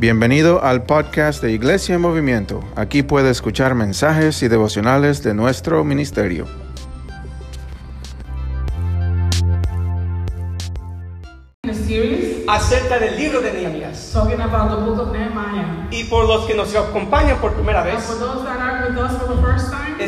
Bienvenido al podcast de Iglesia en Movimiento. Aquí puede escuchar mensajes y devocionales de nuestro ministerio. acerca del libro de Nehemías. Y por los que nos acompañan por primera vez,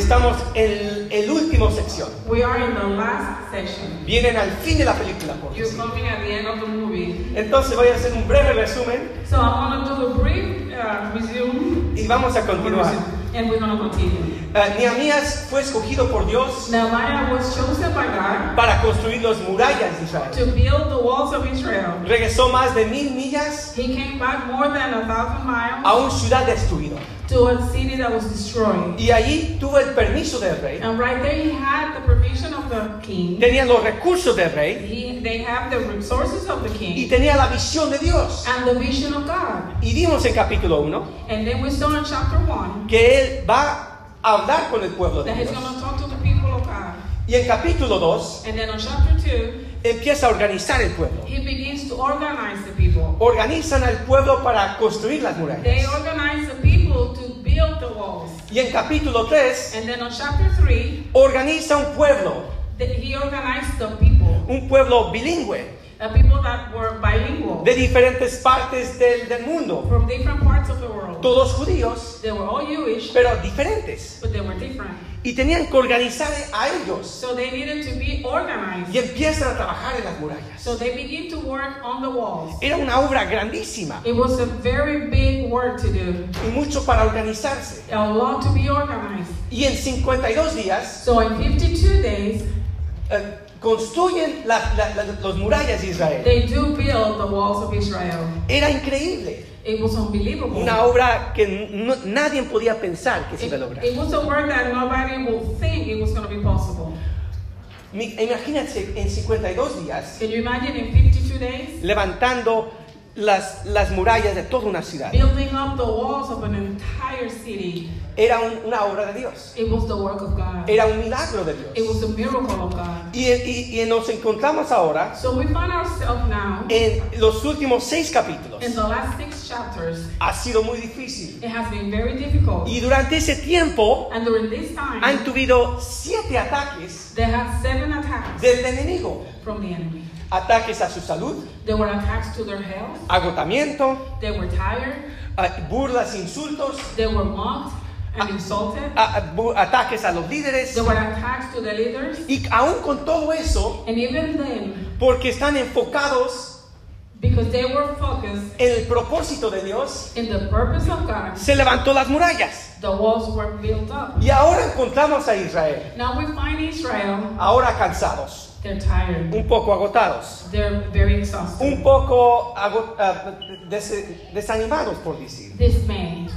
estamos en el último sección. we are in the last section. Vienen al fin de la película, por You're decir. coming at the end of the movie. Entonces voy a hacer un breve resumen So I'm to do a brief uh, resume. y vamos a continuar. And we're going to continue. Eh, Nehemías fue escogido por Dios was chosen by God para construir las murallas de Israel. to build the walls of Israel. Regresó más de mil millas He came back more than a thousand miles a una ciudad destruida. To a city that was destroyed. Y allí tuvo el permiso del rey. And right there, he had the permission of the king. Tenían los recursos del rey He, they have the resources of the y king tenía la visión de Dios. and the vision of God. Y vimos en capítulo 1 And then we saw in chapter 1 que él va a hablar con el pueblo de that he's Dios. going to talk to the people of God. Y en capítulo 2 And then on chapter 2, empieza a organizar el pueblo. he begins to organize the people. Organizan al pueblo para construir las They murallas. organize the people to build the walls. Y en capítulo 3 And then on chapter 3, organiza un pueblo, the, he organized the people, un pueblo bilingüe the people that were bilingual de diferentes partes del, del mundo. from different parts of the world. Todos judíos, They were all Jewish, pero diferentes. but they were different. Y tenían que organizar a ellos. So they needed to be organized. Y empiezan a trabajar en las murallas. So they begin to work on the walls. Era una obra grandísima It was a very big work to do, y mucho para organizarse. a lot to be organized. Y en 52 días So in 52 days, eh, construyen la- la- la- las murallas de Israel. they do build the walls of Israel. Era increíble. It was unbelievable. Una obra que no- nadie podía pensar que se It, iba a lograr. it was a work that nobody would think it was going to be possible. Imagínense en 52 días Can you imagine in 52 days? levantando las, las murallas de toda una ciudad. Building up the walls of an entire city. Era un- una obra de Dios. It was the work of God. Era un milagro de It Dios. was a miracle of God. Y, y- y nos encontramos ahora So we find ourselves now en los últimos seis capítulos. in the last six chapters. Ha sido muy difícil. It has been very difficult. Y durante ese tiempo And during this time, han tuvido siete ataques seven attacks del enemigo. from the enemy. Ataques a su salud, There were attacks to their health. agotamiento, They were tired. a- burlas, insultos, They were mocked and insulted. a- a- bu- ataques a los líderes. There were attacks to the leaders. Y aún con todo eso, And even then, porque están enfocados because they were focused en el propósito de Dios, in the purpose of God, se levantó las murallas. the walls were built up. Y ahora encontramos a Israel, Now we find Israel, ahora cansados, they're tired. un poco agotados, They're very exhausted. un poco ago- ah, des- desanimados, por decir. Dismayed.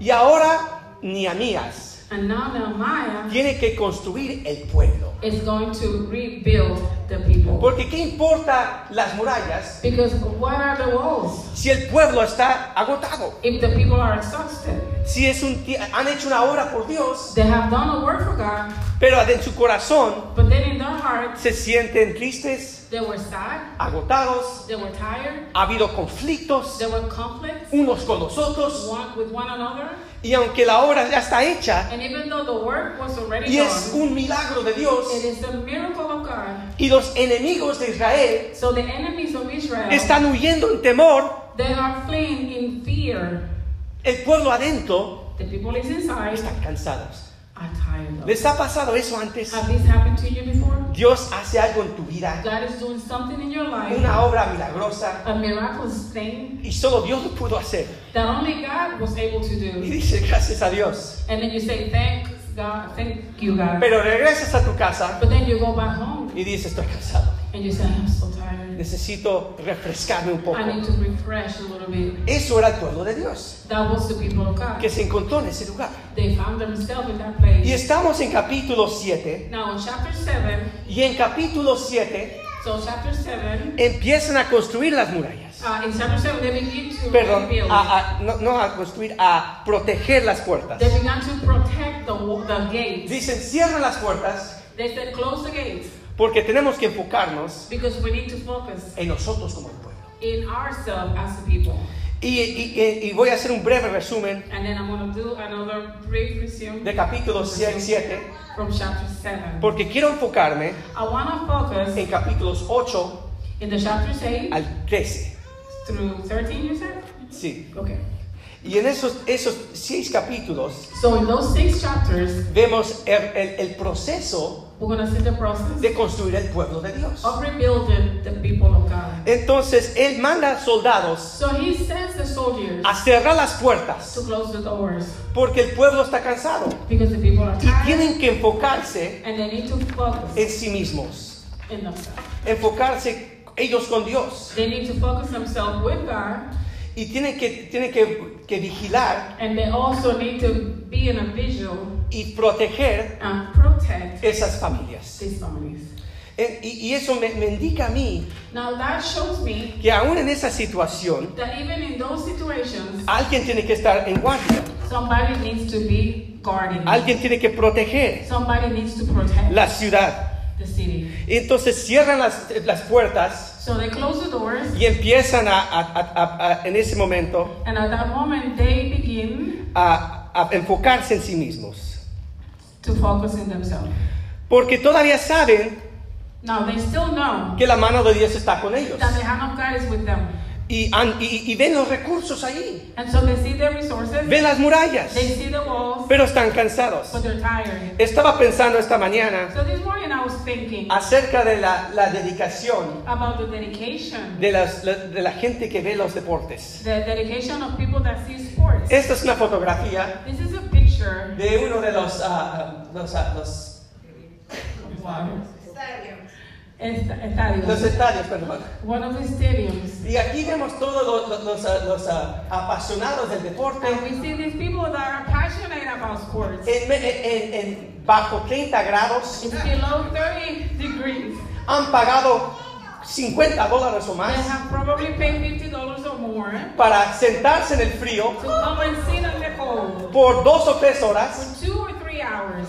Y ahora Nehemías And now Nehemiah tiene que construir el pueblo. is going to rebuild the people. Porque ¿qué importa las murallas Because what are the walls? si el pueblo está agotado? If the people are exhausted, Si es un, han hecho una obra por Dios, they have done a work for God, pero en su corazón but then in their hearts, se sienten tristes, they were sad, agotados, they were tired, ha habido conflictos there were conflicts unos con los otros, one with one another. y aunque la obra ya está hecha And even though the work was already y es done, un milagro de Dios, it is a miracle. Y los enemigos de Israel So the enemies of Israel, están huyendo en temor, they are fleeing in fear. el pueblo adentro The people is inside están cansados. are tired. of. ¿Les ha pasado eso antes? Have this happened to you before? Dios hace algo en tu vida, God is doing something in your life, una obra milagrosa, a miraculous thing y solo Dios lo pudo hacer. that only God was able to Y do. dice, gracias a Dios. And then you say, God, thank you God. Pero regresas a tu casa But then you go back home y dices, estoy cansado. and you say, I'm so tired. Necesito refrescarme un poco. I need to refresh a little bit. Eso era el pueblo de Dios, That was the people of God. que se encontró en ese lugar. They found themselves in that place. Y estamos en capítulo 7. Now in chapter 7, Y en capítulo 7 so chapter 7, empiezan a construir las murallas. uh, in chapter 7 they begin to Perdón, a- a- no, no a construir, a proteger las puertas. They began to protect the, the gates. Dicen, cierran las puertas They said, close the gates porque tenemos que enfocarnos because we need to focus en nosotros como el pueblo. in ourselves as a people. Y, y- y voy a hacer un breve resumen de capítulo 7, from chapter 7. porque quiero enfocarme en capítulos 8 in the chapters 8 al 13. through 13, you said? Sí. Okay. Y en esos, esos seis capítulos So in those six chapters, vemos el, el- el proceso we're going to see the process de construir el pueblo de Dios. of rebuilding the people of God. Entonces, Él manda soldados So he sends the soldiers a cerrar las puertas to close the doors porque el pueblo está cansado because the people are y tired tienen que enfocarse and they need to focus en sí mismos, in enfocarse ellos con Dios They need to focus themselves with God y tienen que, tienen que, que vigilar and they also need to be in a visual y proteger and protect esas familias. these families. Eh, Y, y eso me, me indica a mí Now that shows me que aún en esa situación that even in those situations, alguien tiene que estar en guardia, somebody needs to be guarding. alguien tiene que proteger Somebody needs to protect la ciudad. the city. Entonces cierran las, las puertas So they close the doors, y empiezan a, a- a- en ese momento and at that moment they begin a enfocarse en sí mismos. to focus in themselves. Porque todavía saben Now they still know que la mano de Dios está con ellos. that the hand of God is with them, Y, y- y ven los recursos ahí, and so they see their resources, ven las murallas, they see the walls, pero están cansados. but they're tired. Estaba pensando esta mañana So this morning I was thinking acerca de la, la dedicación about the dedication, de, las- la- de la gente que ve los deportes. the dedication of people that see sports. Esta es una fotografía This is a picture. de uno de los, ah, los, ah, los, estadios. los estadios. Perdón. One of the stadiums. Y aquí vemos todos los, los- los, los, ah, apasionados del deporte And we see these people that are passionate about sports. en, en- en- bajo 30 grados. It's below 30 degrees. Han pagado 50 dólares o They más have probably paid $50 or more para sentarse en el frío to come and sit in the cold por dos o tres horas, for two or three hours.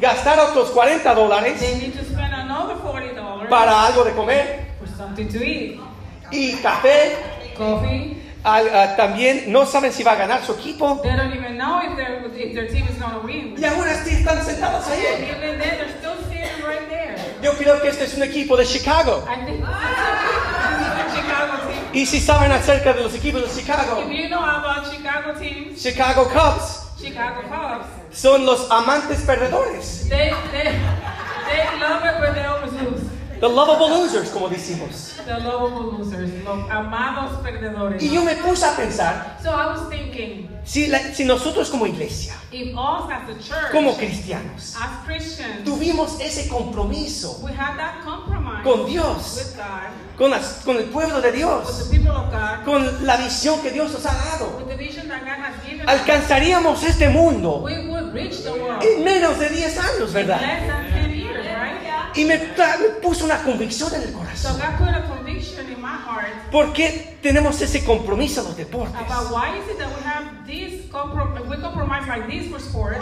gastar otros 40 dólares They need to spend another $40 para algo de comer for something to eat. y café. Coffee. Ah, ah, también no saben si va a ganar su equipo They don't even know if, their if their team is going to win. y aún así están sentados ahí. even then, they're still sitting right there. Yo creo que este es un equipo de Chicago. I think. Y si saben acerca de los equipos de Chicago, If you know about Chicago teams, Chicago Cubs Chicago Cubs, son los amantes perdedores. they, they, they love it when they always lose. The lovable losers, como decimos. The lovable losers, los amados perdedores. Y yo me puse a pensar, So I was thinking, si, la- si nosotros como iglesia, if us as a church, como cristianos, as Christians, tuvimos ese compromiso we have that compromise con Dios, with God, con, las- con el pueblo de with Dios, the people of God, con la visión que Dios nos ha dado, with the vision that God has given us, alcanzaríamos este mundo we would reach the world en menos de 10 años, ¿verdad? Y me, me puso una convicción en el So corazón. God put a conviction in my heart ¿Por qué tenemos ese compromiso en los deportes? like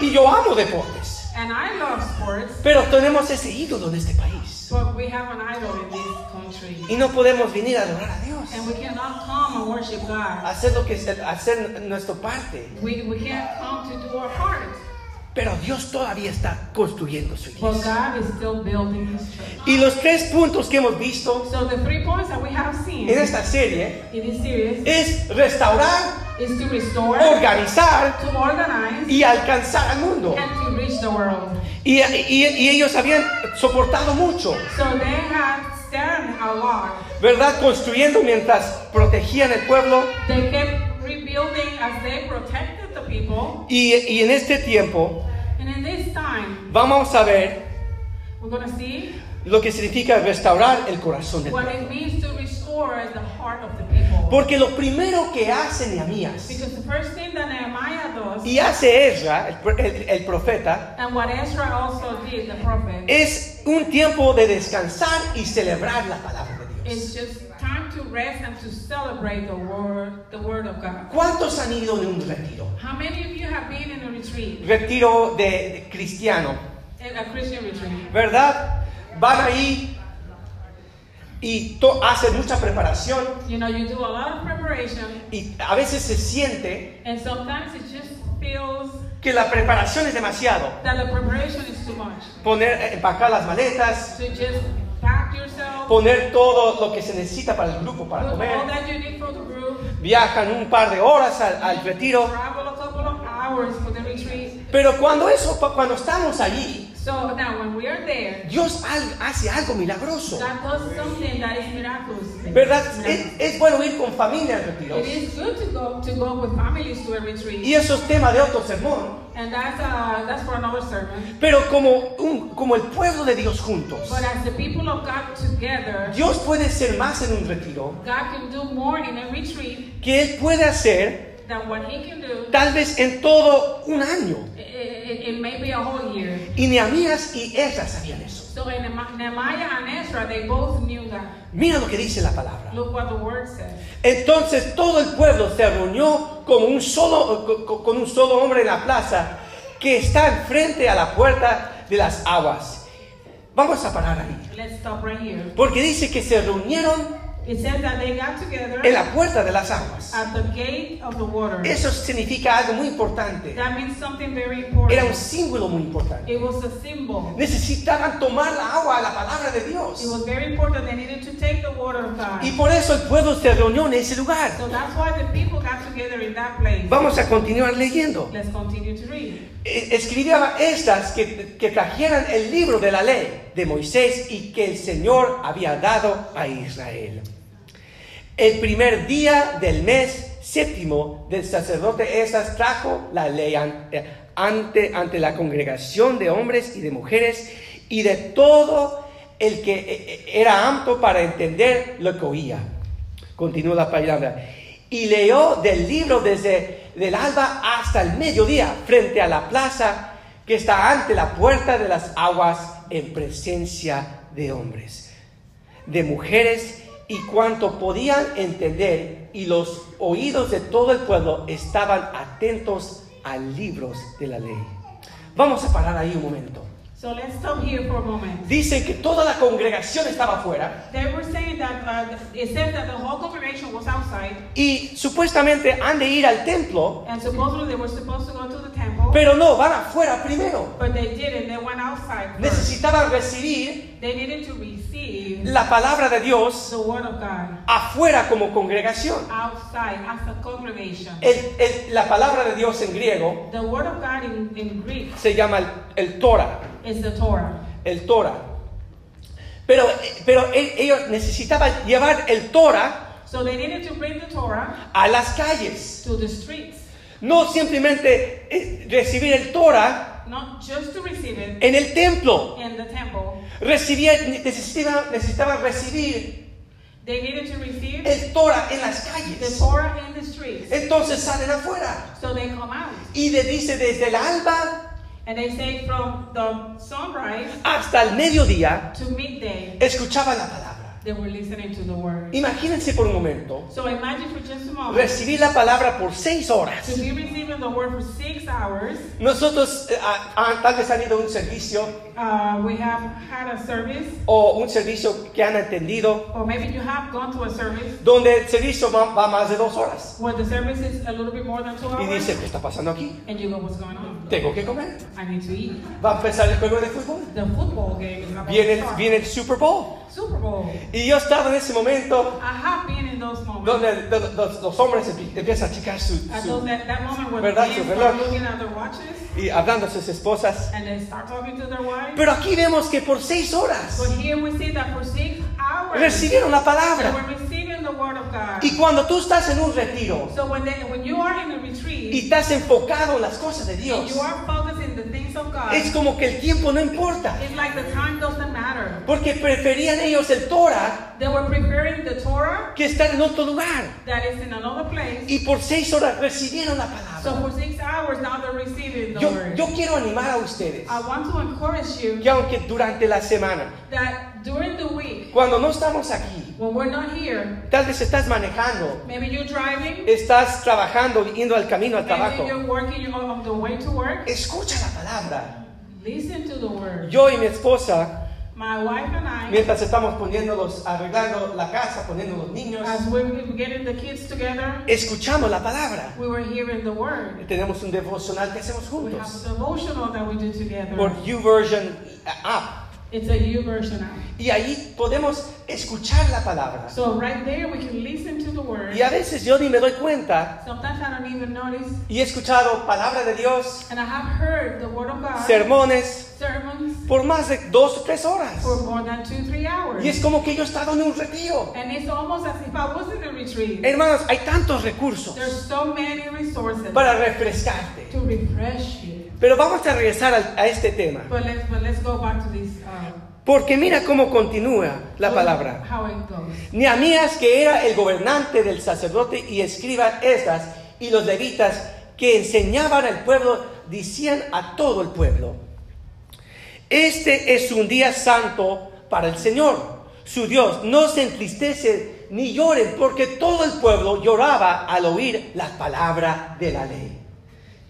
Y yo amo deportes, and I love sports, pero tenemos ese ídolo en este país. but we have an idol in this country, Y no podemos venir a adorar a Dios, and we cannot come and worship God. hacer lo que hacer nuestra parte. We, we can't come to do our part, Pero Dios todavía está construyendo su iglesia. God is still building His church. Y los tres puntos que hemos visto So the three points that we have seen en esta serie series es restaurar, is to restore, organizar to organize, y alcanzar al mundo. and to reach the world. Y, y- y ellos habían soportado mucho, So they have stand a lot. ¿verdad? Construyendo mientras protegían el pueblo. They kept people. Y, y en este tiempo And in this time, vamos a ver see lo que significa restaurar el corazón del what pueblo. it means to restore the heart of the people. Porque lo primero que hace Nehemías Because the first thing that Nehemiah does, y hace Ezra, el, el- el profeta, and what Ezra also did, the prophet, es un tiempo de descansar y celebrar la palabra de Dios. is just time to rest and to celebrate the word, the word of God. ¿Cuántos han ido en un retiro? How many of you have been in a retreat, Retiro de, de cristiano, in a Christian retreat? ¿verdad? Van ahí y, hace mucha preparación You know, you do a lot of preparation, y a veces se siente and sometimes it just feels que la preparación es demasiado. that the preparation is too much. Poner, eh, empacar las maletas, To just poner todo lo que se necesita para el grupo, para comer. Viajan un par de horas al, al retiro. Pero cuando eso, cuando estamos allí, So now, when we are there, Dios hace algo milagroso. God does something that is miraculous. ¿Verdad? Es, es bueno ir con familia al retiro. It is good to go to go with families to a retreat, Y eso es tema de otro sermón. and that's uh, that's for another sermon. Pero como, un, como el pueblo de Dios juntos, But as the people of God together, Dios puede ser más en un retiro God can do more in a retreat que Él puede hacer than what He can do. tal vez en todo un año. It, it, it may be a whole year. Y Nehemías y Esdras sabían eso. So in Nehemiah and Ezra, they both knew that. Mira lo que dice la palabra. Look what the word says. Entonces todo el pueblo se reunió como un solo, co- con un solo hombre en la plaza que está enfrente a la puerta de las aguas. Vamos a parar ahí. Let's stop right here. Porque dice que se reunieron It says that they got together en la puerta de las aguas. at the gate of the water. Eso significa algo muy importante. That means something very Era un important. símbolo muy importante. It was a symbol. Necesitaban tomar la agua, la palabra de Dios. It was very important. They needed to take the water of God. Y por eso el pueblo se reunió en ese lugar. So that's why the people got together in that place. Vamos a continuar leyendo. Let's continue to read. Eh, Escribía estas que, que trajeran el libro de la ley de Moisés y que el Señor había dado a Israel. El primer día del mes séptimo del sacerdote Esas trajo la ley eh, ante, ante la congregación de hombres y de mujeres y de todo el que eh, eh, era apto para entender lo que oía. Continúa la palabra. Y leyó del libro desde el alba hasta el mediodía, frente a la plaza que está ante la puerta de las aguas, en presencia de hombres, de mujeres y cuanto podían entender, y los oídos de todo el pueblo estaban atentos a libros de la ley. Vamos a parar ahí un momento. So let's stop here for a moment. Dicen que toda la congregación estaba afuera They were saying that uh, it said that the whole congregation was outside, y supuestamente han de ir al templo, and supposedly they were supposed to go to the temple, pero no, van afuera primero. but they didn't. They went outside. First. Necesitaban recibir They needed to receive la palabra de Dios the word of God afuera como congregación. outside as a congregation. El- el- la palabra de Dios en griego The word of God in, in Greek se llama el, el Torah, is the Torah. el Torah. Pero, pero e- ellos necesitaban llevar el Torah So they needed to bring the Torah a las calles. to the streets, No simplemente eh, recibir el Torah not just to receive it en el templo. in the temple. Recibía- recibir They needed to receive el Torah en las the calles. Torah in the streets. Entonces salen afuera. So they come out. Y le dice desde el alba And they say from the sunrise hasta el mediodía, to midday, escuchaban la palabra. They were listening to the word. Imagínense por un momento So imagine for just a moment recibir la palabra por seis horas. to be receiving the word for six hours. Nosotros eh, ah, ah, tal vez han ido a un servicio Uh, we have had a service, o un servicio que han entendido or maybe you have gone to a service donde el servicio va, va más de dos horas. where the service is a little bit more than two Y hours, dice, ¿qué está pasando aquí? and you go, "What's going on? Tengo que comer. I need to eat." Va a empezar el juego de fútbol. The football game is about Viene, start. viene el Super Bowl. Super Bowl. Y yo estaba en ese momento donde los, los- los hombres empie- empiezan a checar su, su- ¿Verdad? Su reloj. y hablando a sus esposas. and they start talking to their wives. Pero aquí vemos que por seis horas But here we see that for six hours recibieron la palabra. The word of God. Y cuando tú estás en un retiro So when, they, when you are in a y retreat estás enfocado en las cosas de Dios, you are in the things of God, es como que el tiempo no importa. it's like the time doesn't matter. Porque preferían ellos el Torah They were preparing the Torah que estar en otro lugar. that is in another place. Y por seis horas recibieron la So palabra. for six hours now they're receiving the Yo, word. yo quiero animar a ustedes I want to encourage you que aunque durante la semana, that during the week, cuando no estamos aquí, when we're not here, tal vez estás manejando, maybe you're driving, estás trabajando, yendo al camino al maybe trabajo, you're working, you're on the way to work. escucha la palabra. Listen to the word. Yo y mi esposa My wife and I, mientras estamos poniéndolos, arreglando la casa, poniendo los niños, as we were getting the kids together, escuchamos la palabra. we were hearing the word. Tenemos un devocional que hacemos We have juntos a devotional that we do together. por YouVersion app. It's a U version app. Y ahí podemos escuchar la palabra. So right there we can listen to the word. Y a veces yo ni me doy cuenta Sometimes I don't even notice. y he escuchado palabra de Dios, And I have heard the word of God, sermones, sermons, por más de dos o tres horas. for more than two, three hours. Y es como que yo he estado en un retiro. And it's almost as if I was in a retreat. Hermanos, hay tantos recursos There's so many resources para refrescarte. to refresh you. Pero vamos a regresar a, este tema. But let's but let's go back to this. Uh, Porque mira cómo continúa la palabra. Nehemías, que era el gobernante del sacerdote y escriba estas, y los levitas que enseñaban al pueblo, decían a todo el pueblo, este es un día santo para el Señor, su Dios. No se entristece ni lloren, porque todo el pueblo lloraba al oír la palabra de la ley.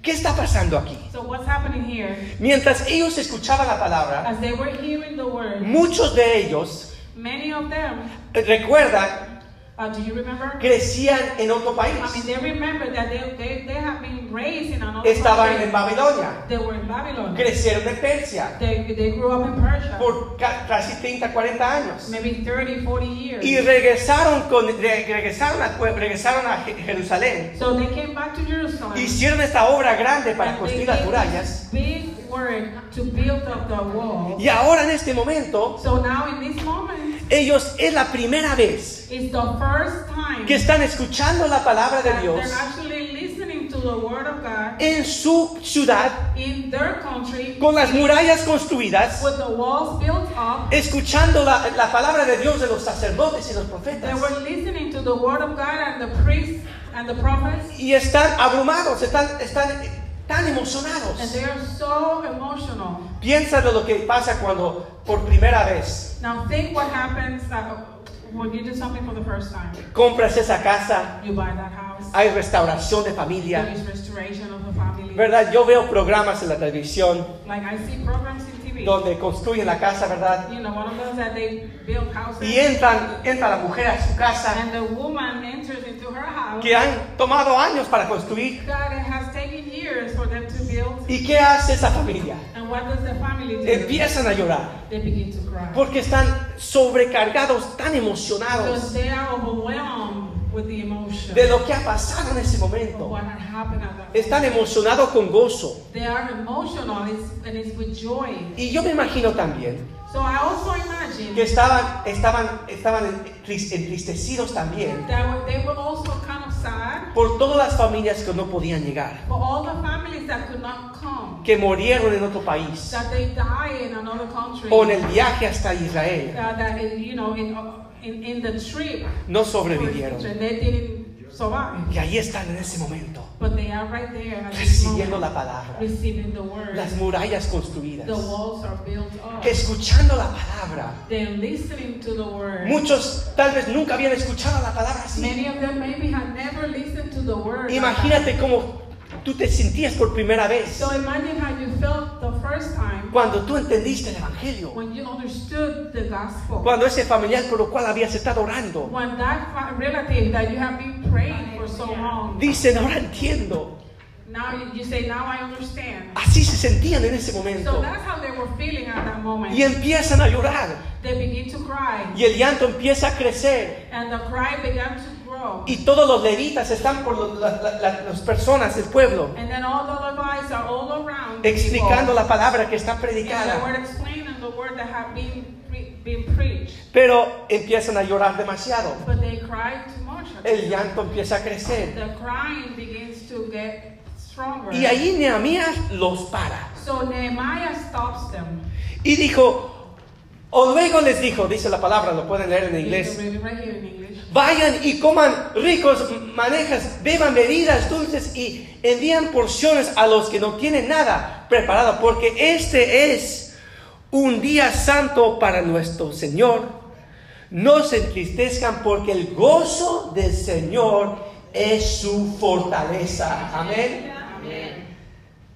¿Qué está pasando aquí? So what's happening here? Mientras ellos escuchaban la palabra, As they were hearing the word, muchos de ellos, many of them, eh, recuerda, uh, do you remember? crecían en otro país. I mean, they remember that they, they, they have been raised in another Estaban country. en Babilonia, They were in Babylon. crecieron en Persia They, they grew up in Persia. por ca- casi 30, 40 años. maybe 30, 40 years. Y regresaron, con, re- regresaron, a, regresaron a Je- Jerusalén. so they came back to Jerusalem. Hicieron esta obra grande para and construir las murallas. to build up the wall. Y ahora en este momento, So now in this moment, ellos es la primera vez que están escuchando la palabra de Dios they're actually listening to the word of God en su ciudad country con las murallas construidas, up. escuchando la, la palabra de Dios de los sacerdotes y los profetas. Y están abrumados, están, están tan And emocionados. they are so emotional. Piensa de lo que pasa cuando por primera vez Now think what happens uh, when you do something for the first time. compras esa casa, You buy that house. hay restauración de There familia, is restoration of the family. ¿verdad? Yo veo programas en la televisión Like I see programs in TV. Donde construyen la casa, ¿verdad? You know, one of those that they build houses. Y entran, entra la mujer a su casa And the woman enters into her house. que han tomado años para construir. It has taken years for them to build. ¿Y qué hace esa familia? And what does the family do? Empiezan a llorar They begin to cry. porque están sobrecargados, tan Because emocionados they are overwhelmed de lo que ha pasado en ese momento. Están emocionados con gozo. They are emotional it's, and it's with joy. Y yo me imagino también So I also imagine que estaban, estaban, estaban entris- entristecidos también that were- they were also kind of sad por todas las familias que no podían llegar, for all the families that could not come, que murieron en otro país that they die in another country, o en el viaje hasta Israel. In, in, the trip No sobrevivieron. Y ahí están en ese momento, But they are right there at recibiendo la moment, palabra, receiving the word. las murallas construidas, The walls are built up. escuchando la palabra. To the word. Muchos tal vez nunca habían escuchado la palabra así. Many of them maybe had never listened to the word. Imagínate cómo tú te sentías por primera vez So imagine how you felt the first time cuando tú entendiste el Evangelio, when you understood the gospel. cuando ese familiar por lo cual habías estado orando, When that fa- relative that you have been praying for so long, dicen, ahora entiendo. now you, say, now I understand. Así se sentían en ese So momento. that's how they were feeling at that moment. Y empiezan a llorar. They begin to cry. Y el llanto empieza a crecer. And the cry began to. Y todos los levitas están por lo- la- la- la- las personas del pueblo And then all the Levites are all around. the explicando la palabra que está predicada. Pero empiezan a llorar demasiado. But they cried too much. El llanto empieza a crecer. The crying begins to get stronger. Y ahí Nehemías los para. So Nehemiah stops them. Y dijo, o luego les dijo, dice la palabra, lo pueden leer en inglés. Vayan y coman ricos manejas, beban bebidas dulces y envían porciones a los que no tienen nada preparado, porque este es un día santo para nuestro Señor. No se entristezcan porque el gozo del Señor es su fortaleza. Amén.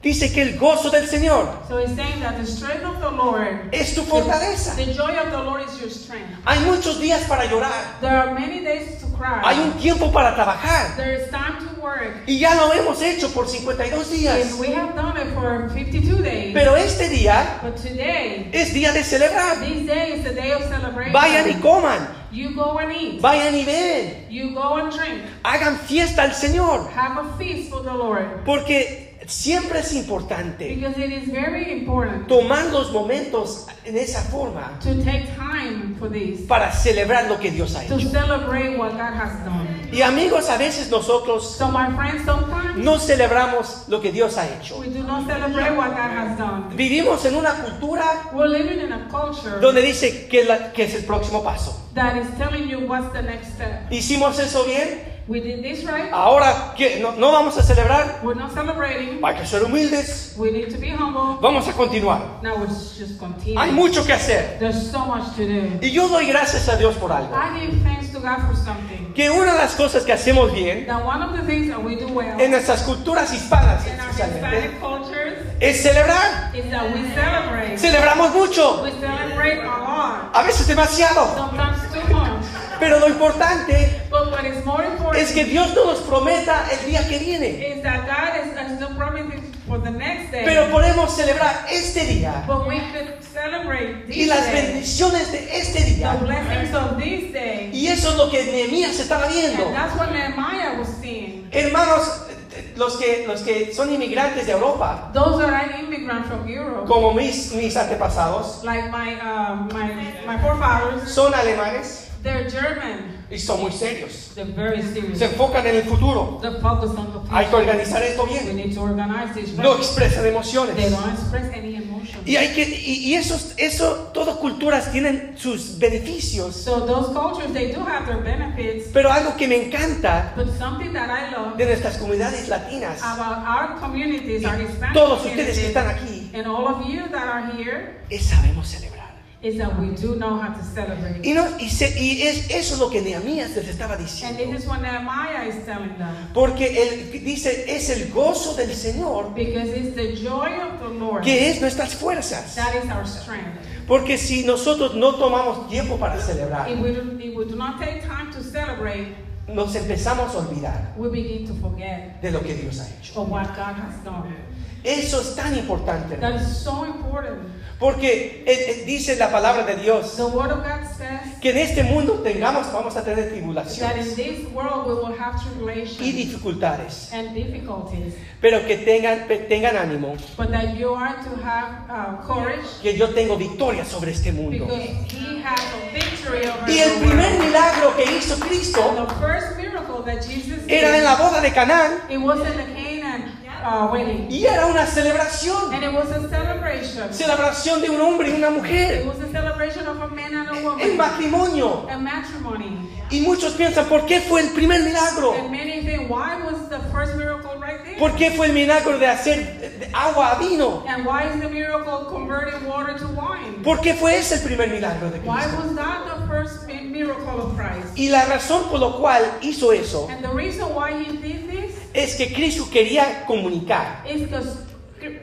Dice que el gozo del Señor So he's saying that the strength of the Lord, es tu fortaleza. the joy of the Lord is your strength. Hay muchos días para llorar. There are many days to cry. Hay un tiempo para trabajar. There is time to work. Y ya lo hemos hecho por 52 días. And we have done it for 52 days. Pero este día But today, es día de celebrar. this day is a day of celebration. Vayan y coman. You go and eat. Vayan y ven. You go and drink. Hagan fiesta al Señor. Have a feast for the Lord. Porque siempre es importante important tomar los momentos en esa forma to take time for this. para celebrar lo que Dios ha To hecho. celebrate what God has done. Y amigos, a veces nosotros So my friends, no celebramos lo que Dios ha hecho. we do not celebrate what God has done. Vivimos en una cultura We're living in a culture donde dice que, la- que es el próximo paso. that is telling you what's the next step. ¿Hicimos eso bien? We did this right. Ahora que no, no vamos a celebrar, We're not celebrating. hay que ser humildes. We need to be humble. Vamos a continuar. Now just continue. Hay mucho que hacer. There's so much to do. Y yo doy gracias a Dios por algo. I give thanks to God for something. Que una de las cosas que hacemos bien That one of the things that we do well en nuestras culturas hispanas in our especialmente Hispanic cultures es celebrar. is that we celebrate. Celebramos mucho, We celebrate a lot. a veces demasiado. Sometimes too much. Pero lo importante But what is more important es que Dios no nos prometa el día que viene. is that God is, no promises for the next day. Pero podemos celebrar este día but we could celebrate y this las day. bendiciones de este The día. blessings of this day. Y eso es lo que Nehemías estaba viendo. And that's what Nehemiah was seeing. Hermanos, los que, los que son inmigrantes de Europa, Those are immigrants from Europe, como mis, mis antepasados, like my, my, my forefathers, son alemanes they're German. y son muy serios. They're very serious. Se enfocan en el futuro. They're focused on the Hay que future. organizar esto We bien. need to organize this No expresan They emociones. don't express any emotion. Y hay que y, y esos eso todas culturas tienen sus beneficios, So those cultures, they do have their benefits. pero algo que me encanta But something that I love de nuestras comunidades latinas, about our communities, our Hispanic todos ustedes que están aquí, and all of you that are here, es sabemos celebrar. Is that we do know how to celebrate. Y no y, se- y es eso es lo que Nehemías les estaba And diciendo. this is what Nehemiah is telling them. Porque él dice, es el gozo del Señor Because it's the joy of the Lord que es nuestras fuerzas. that is our strength. Porque si nosotros no tomamos tiempo para celebrar, If we, do, if we do not take time to celebrate, nos empezamos a olvidar we begin to forget de lo que Dios ha hecho. of what God has done. Eso es tan importante. That is so important. Porque dice la palabra de Dios The Word of God says que en este mundo tengamos, vamos a tener that in tribulaciones this world we will have y dificultades, and difficulties, pero que tengan, tengan ánimo, but that you are to have uh, courage que yo tengo victoria sobre este mundo. Y el primer milagro que hizo Cristo And the first miracle that Jesus era en la boda de Canaán uh, wedding, y era una celebración, and it was a celebration. celebración de un hombre y una It mujer, was a celebration of a man and a el woman, matrimonio. a matrimony. Y muchos piensan, ¿por qué fue el primer milagro? And many think, why was the first miracle right there? ¿Por qué fue el milagro de hacer agua a vino? And why is the miracle converting water to wine? ¿Por qué fue ese el primer milagro de Why Cristo? was that the first mi- miracle of Christ? Y la razón por la cual hizo eso And the reason why he did this es que Cristo quería comunicar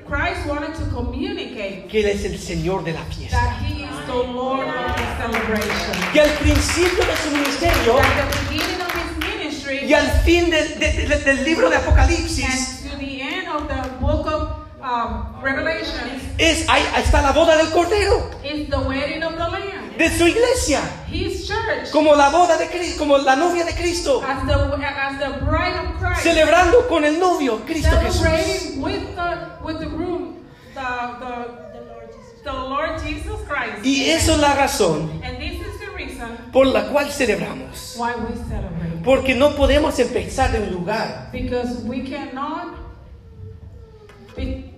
Christ wanted to communicate que Él es el Señor de la fiesta. that he is the Lord of the celebration. Que al principio de su ministerio At the beginning of his ministry y al fin del, de- de- del libro de Apocalipsis and to the end of the book um, Revelation es, ahí está la boda del Cordero, is the wedding of the Lamb. de su iglesia, His church como la boda de Cristo, como la novia de Cristo, as the, as the bride of Christ. celebrando con el novio, Cristo Jesús. celebrating with the with the groom, the the, the Lord Jesus Christ. Y eso es la razón And this is the reason por la cual celebramos. why we celebrate. Porque no podemos empezar de un lugar, Because we cannot be,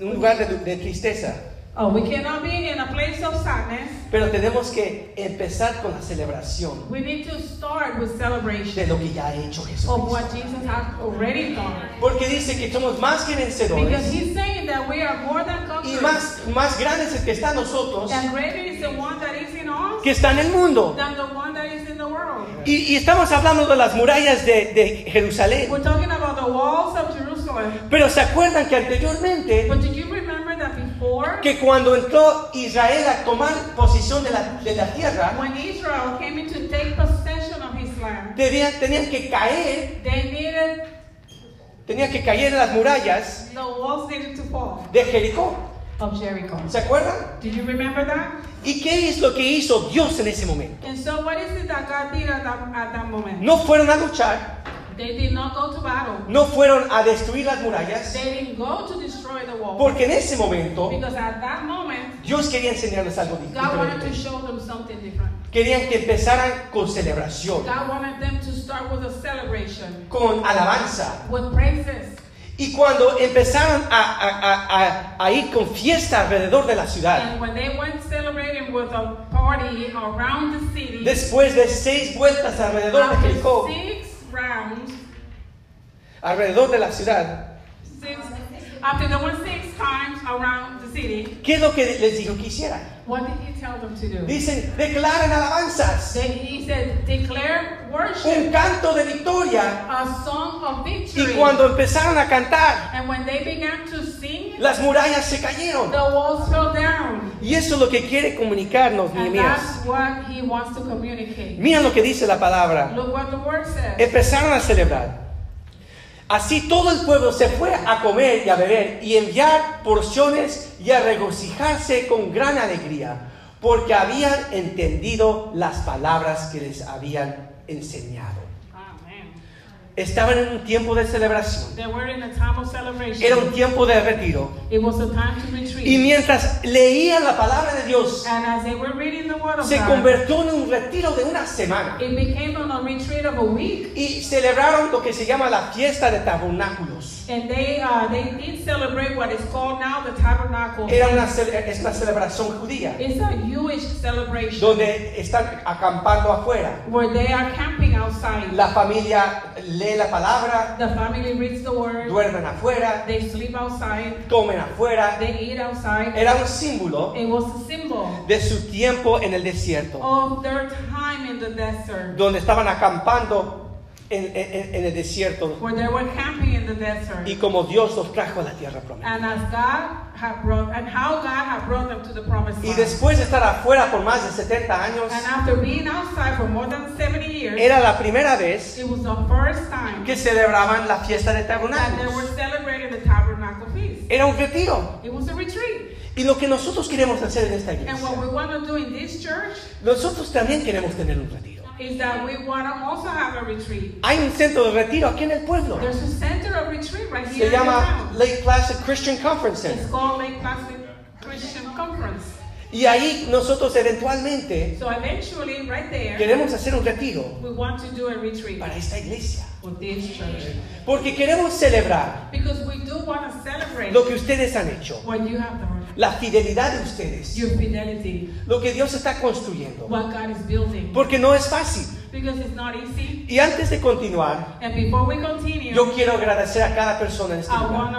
un lugar de, de tristeza, oh, we cannot be in a place of sadness. pero tenemos que empezar con la celebración We need to start with de celebration lo que ya ha hecho of Jesús. what Jesus has already done. Porque dice que somos más que Because vencedores he's saying that we are more than y conquerors. más, más grande es el que está en nosotros And greater is the one that is in us que está en el mundo. than the one that is in the world. Y, y estamos hablando de las murallas de, de Jerusalén. We're talking about the walls of Jerusalem. Pero se acuerdan que anteriormente, que cuando entró Israel a tomar posición de la, de la tierra, tenían, tenían que caer, they needed, tenían que caer en las murallas the walls needed to fall de Jericó. of Jericho. ¿Se acuerdan? Do you remember that? ¿Y qué es lo que hizo Dios en ese momento? So what is it that God did at that, at that moment? No fueron a luchar, They did not go to battle. no fueron a destruir las murallas, They didn't go to destroy the wall. porque en ese momento Because at that moment, Dios quería enseñarles algo God wanted to show them something different. Querían que empezaran con celebración, God wanted them to start with a celebration, con alabanza. with praises. Y cuando empezaron a, a- a- a- ir con fiesta alrededor de la ciudad, And when they went celebrating with a party around the city, después de seis vueltas alrededor de Jericó, rounds, alrededor de la ciudad, six, after they went six times around the city, ¿qué es lo que les dijo que hicieran? What did he tell them to do? Dicen, declaren alabanzas, They, he said, declare un worship, canto de victoria. a song of Y victory. cuando empezaron a cantar, And when they began to sing, las murallas se cayeron. the walls fell down. Y eso es lo que quiere comunicarnos, And Nehemías. that's what he wants to communicate. Mira lo que dice la palabra. Look what the word says. Empezaron a celebrar. Así todo el pueblo se fue a comer y a beber y enviar porciones y a regocijarse con gran alegría, porque habían entendido las palabras que les habían enseñado. Estaban en un tiempo de celebración. They were in a time of celebration. Era un tiempo de retiro. It was a time to retreat. Y mientras leían la palabra de Dios, and as they were reading the word of se convirtió en un retiro de una semana. it became on a retreat of a week. Y celebraron lo que se llama la fiesta de tabernáculos. And they uh, they did celebrate what is called now the tabernacle. Era una, es una celebración judía, It's a Jewish celebration donde están acampando afuera. where they are camping outside. La familia lee la palabra, the family reads the word. duermen afuera, They sleep outside. comen afuera. They eat outside. Era un símbolo It was a symbol de su tiempo en el desierto, of their time in the desert, donde estaban acampando en, en- en el desierto where they were camping in the desert. y como Dios los trajo a la tierra prometida. And as God had brought, and how God had brought them to the promised Y land. después de estar afuera por más de 70 años, And after being outside for more than 70 years, era la primera vez it was the first time que celebraban la fiesta de that they were tabernáculos. celebrating the tabernacle feast. Era un retiro. It was a retreat. Y lo que nosotros queremos hacer en esta And what iglesia, we want to do in this church nosotros también queremos tener un retiro. Is that we want to also have a retreat. Hay un centro de retiro aquí en el pueblo. There's a center of retreat right Se here in the llama. Lake Placid Christian Conference It's Center. called Lake Placid Christian Conference. Y ahí nosotros eventualmente So right there, queremos hacer un retiro we want to do a retreat para esta iglesia. Porque queremos celebrar Because we do want to celebrate lo que ustedes han hecho, what you have done, la fidelidad de ustedes, your fidelity, lo que Dios está construyendo. what God is building. Porque no es fácil. Because it's not easy. Y antes de continuar, And before we continue, yo quiero agradecer a cada persona en este I lugar,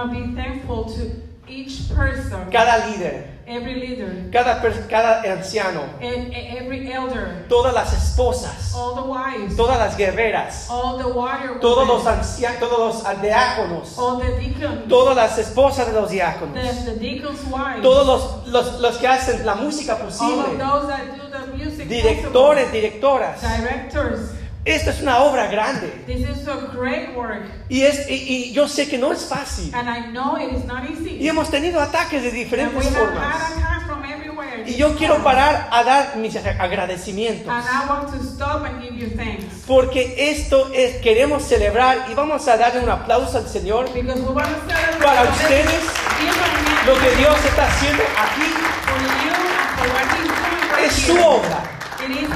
each person, cada líder, every leader, cada, cada anciano, and e- every elder, todas las esposas, all the wives, todas las guerreras, all the warrior todos los ancianos, todos los diáconos, all the deacons, todas las esposas de los diáconos, the, the deacons' wives, todos los, los, los que hacen la música all of posible, those that do the music directores, directoras. directors. Esta es una obra grande. This is a great work, Y, es, y, y yo sé que no es fácil. and I know it is not easy. Y hemos tenido ataques de And we diferentes have formas. had attacks from everywhere. Y yo quiero parar a dar mis agradecimientos. And I want to stop and give you thanks. Porque esto es, queremos celebrar y vamos a darle un aplauso al Señor Because we want to celebrate Para ustedes, lo que Dios está haciendo aquí. for you for what He's doing right Es su here. obra. It is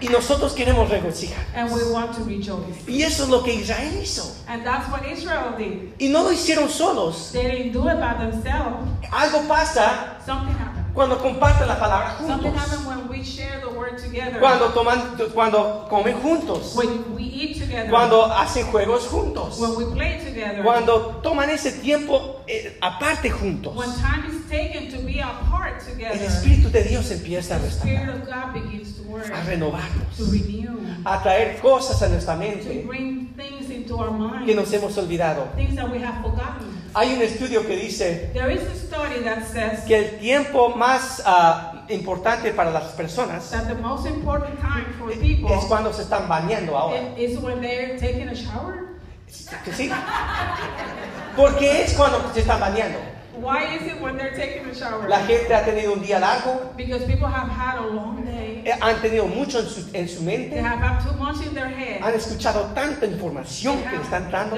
Y nosotros queremos regocijar. and we want to rejoice. Y eso es lo que Israel hizo. And that's what Israel did. Y no lo hicieron solos. They didn't do it by themselves. Algo pasa Something happened. Cuando comparten la palabra juntos. when we share the word together. Cuando, toman, cuando comen juntos. when we eat together. Cuando hacen juegos juntos. when we play together. Cuando toman ese tiempo eh, aparte juntos. when time is taken to be apart together. El Espíritu de Dios empieza a the Spirit restaurar, of God begins to work, a to renovarnos, renew, a traer cosas a nuestra to mente bring things into our minds que nos hemos olvidado. things that we have forgotten. Hay un estudio que dice There is a study that says que el tiempo más ah, importante para las personas that the most important time for people es cuando se están bañando ahora. is when they're taking a shower. ¿Que sí? Porque es cuando se están bañando. Why is it when they're taking a shower? La gente ha tenido un día largo, Because people have had a long day. eh, han tenido mucho en su, en su They mente, have had too much in their head. han escuchado tanta They información que le están dando.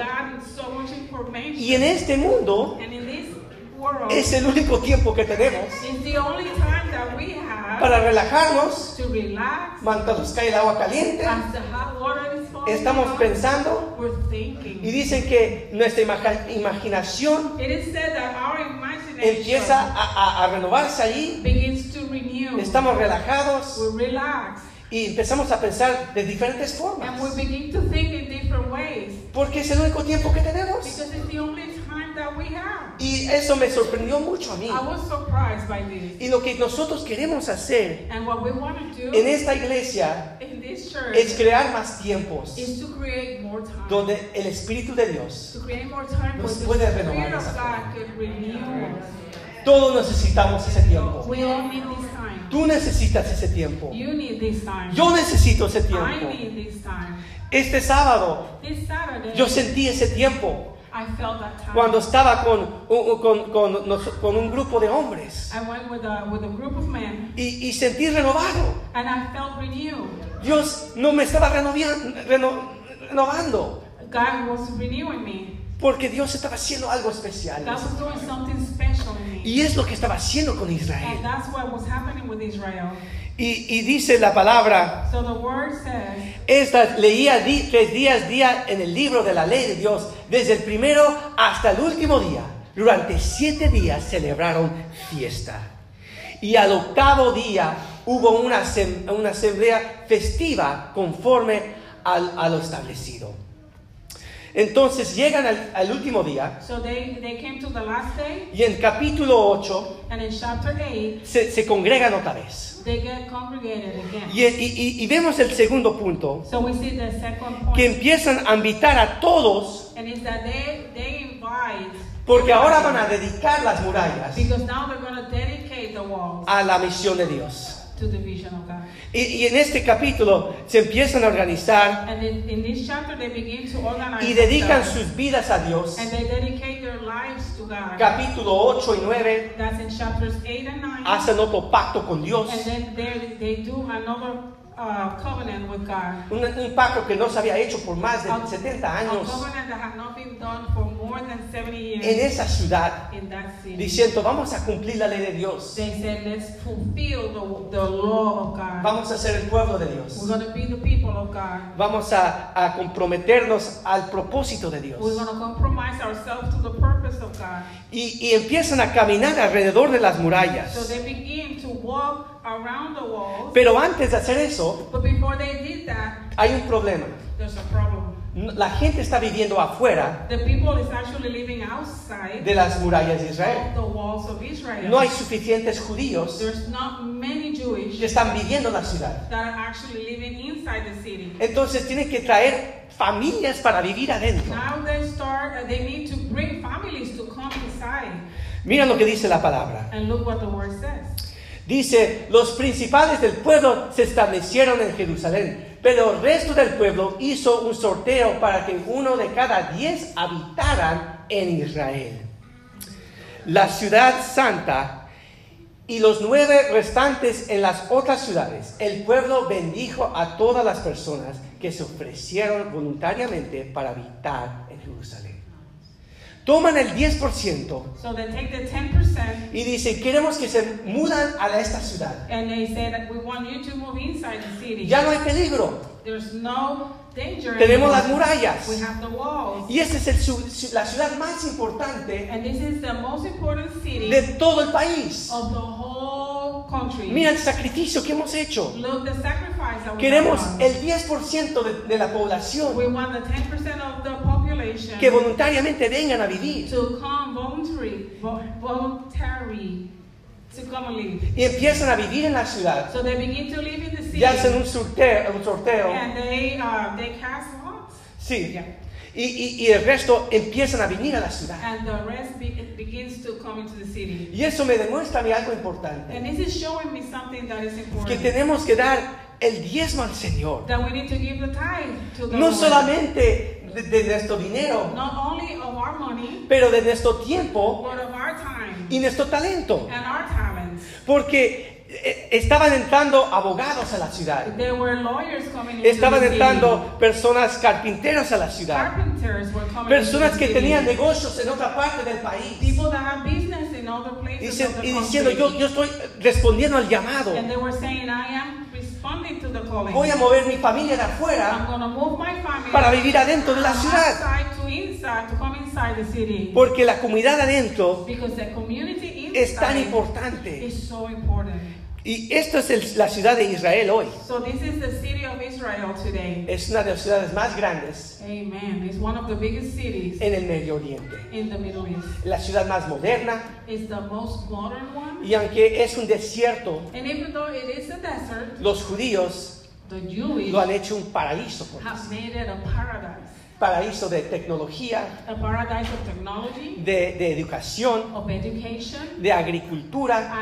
so much information. Y en este mundo And in this world, es el único tiempo que tenemos it's the only time that we have para relajarnos, to relax mientras nos cae el agua caliente. as the hot water is falling Estamos down. pensando We're thinking. y dicen que nuestra imaginación It is said that our imagination empieza a, a- a renovarse allí. begins to renew. Estamos relajados y empezamos a pensar de diferentes formas. and we begin to think in different ways Porque es el único tiempo que tenemos. because it's the only time that we have. Y eso me sorprendió mucho a mí. I was surprised by this. Y lo que nosotros queremos hacer And what we want to do en esta iglesia in this church es crear más tiempos is to create more time. donde el Espíritu de Dios, to create more time Nos puede renovar todos necesitamos ese tiempo. We all need this time. Tú necesitas ese tiempo. You need this time. Yo necesito ese I tiempo. need this time. Este sábado This Saturday, yo sentí ese tiempo I felt that time. cuando estaba con, un- con, con con un grupo de hombres I went with a, with a group of men y, y sentí renovado. and I felt renewed. Dios no me estaba renovian- reno- renovando God was renewing me. porque Dios estaba haciendo algo especial. God was doing something special in me. Y es lo que estaba haciendo con Israel. And that's what was happening with Israel. Y, y dice la palabra, So the word says, esta, leía di- tres días día en el libro de la ley de Dios, desde el primero hasta el último día. Durante siete días celebraron fiesta. Y al octavo día hubo una, una asamblea festiva conforme al- a lo establecido. Entonces llegan al, al último día so they, they came to the last day, y en capítulo 8 and in chapter 8, se, se congregan otra vez. they get congregated again. Y, y- y- y vemos el segundo punto, So we see the second point. que empiezan a invitar a todos, And it's that they, they invite. porque ahora van a dedicar las murallas Because now they're going to dedicate the walls a la misión de Dios. To the vision of God. Y, y en este capítulo se empiezan a organizar And in, in this chapter, they begin to organize. y dedican themselves. sus vidas a Dios. And they dedicate their lives to God. Capítulo 8 y 9 That's in chapters 8 and 9. hacen otro pacto con Dios. And then they, they do another uh, covenant with God. Un, un pacto que no se había hecho por más de 70 A años covenant that had not been done for more than 70 years en esa ciudad, in that city. diciendo, vamos a cumplir la ley de Dios. They said, let's fulfill the, the law of God. Vamos a ser el pueblo de Dios. We're be the people of God. Vamos a, a comprometernos al propósito de Dios. We're to compromise ourselves to the purpose of God. Y, y empiezan a caminar alrededor de las So murallas. they begin to walk around the walls. Pero antes de hacer eso, But before they did that, hay un problema. there's a problem. La gente está viviendo afuera The people is actually living outside de las murallas de of Israel. the walls of Israel. No hay suficientes judíos There's not many Jewish que están viviendo en la ciudad. that are actually living inside the city. Entonces tienen que traer familias para vivir adentro. Now they start, uh, they need to bring families to come inside. Mira lo que dice la palabra. And look what the word says. Dice, los principales del pueblo se establecieron en Jerusalén, pero el resto del pueblo hizo un sorteo para que uno de cada diez habitaran en Israel. La ciudad santa y los nueve restantes en las otras ciudades. El pueblo bendijo a todas las personas que se ofrecieron voluntariamente para habitar. Toman el 10% So they take the 10% y dicen, queremos que se mudan a esta ciudad. and they say that we want you to move inside the city. Ya no hay peligro. There's no danger. Tenemos las murallas. We have the walls. Y esta es el la ciudad más importante And this is the most important city de todo el país. of the whole country. Mira el sacrificio que hemos hecho. Look the sacrifice that we Queremos have done. el 10% de, de la We población want the 10% of the que voluntariamente vengan a vivir. to come voluntary, vo- voluntary to come and live. Y empiezan a vivir en la ciudad. So they begin to live in the city. Y hacen un sorteo, un sorteo and they uh, they cast lots. Sí. Yeah. Y, y- y el resto empiezan a venir a la ciudad. And the rest be, to come into the city. Y eso me demuestra a mí algo importante. And this is showing me something that is Que important. tenemos que dar el diezmo al Señor. That we need to give the to the No Lord. solamente de, de nuestro dinero, Not only of our money, pero de nuestro tiempo but of our time y nuestro talento. and our talents. Porque eh, estaban entrando abogados a la ciudad. There were lawyers coming into Estaban the city. entrando personas carpinteras a la ciudad. Carpenters were coming Personas into que city. tenían negocios en otra parte del país. People that have business in other places Dicen- of the y diciendo, yo, yo estoy respondiendo al llamado. And they were saying, I am responding to the calling. Voy a mover mi familia de I'm afuera move my family para vivir adentro de la from ciudad. outside to inside, to come inside the city. Porque la comunidad adentro Because the community es tan importante. is so important. Y esto es el- la ciudad de Israel hoy. So this is the city of Israel today. Es una de las ciudades más grandes Amen. It's one of the biggest cities en el Medio Oriente. in the Middle East. La ciudad más moderna. It's the most modern one. Y aunque es un desierto, And even though it is a desert, los judíos the Jewish lo han hecho un paraíso. por have made it a paradise. Paraíso de tecnología, A paradise of technology, de, de educación, of education, de agricultura.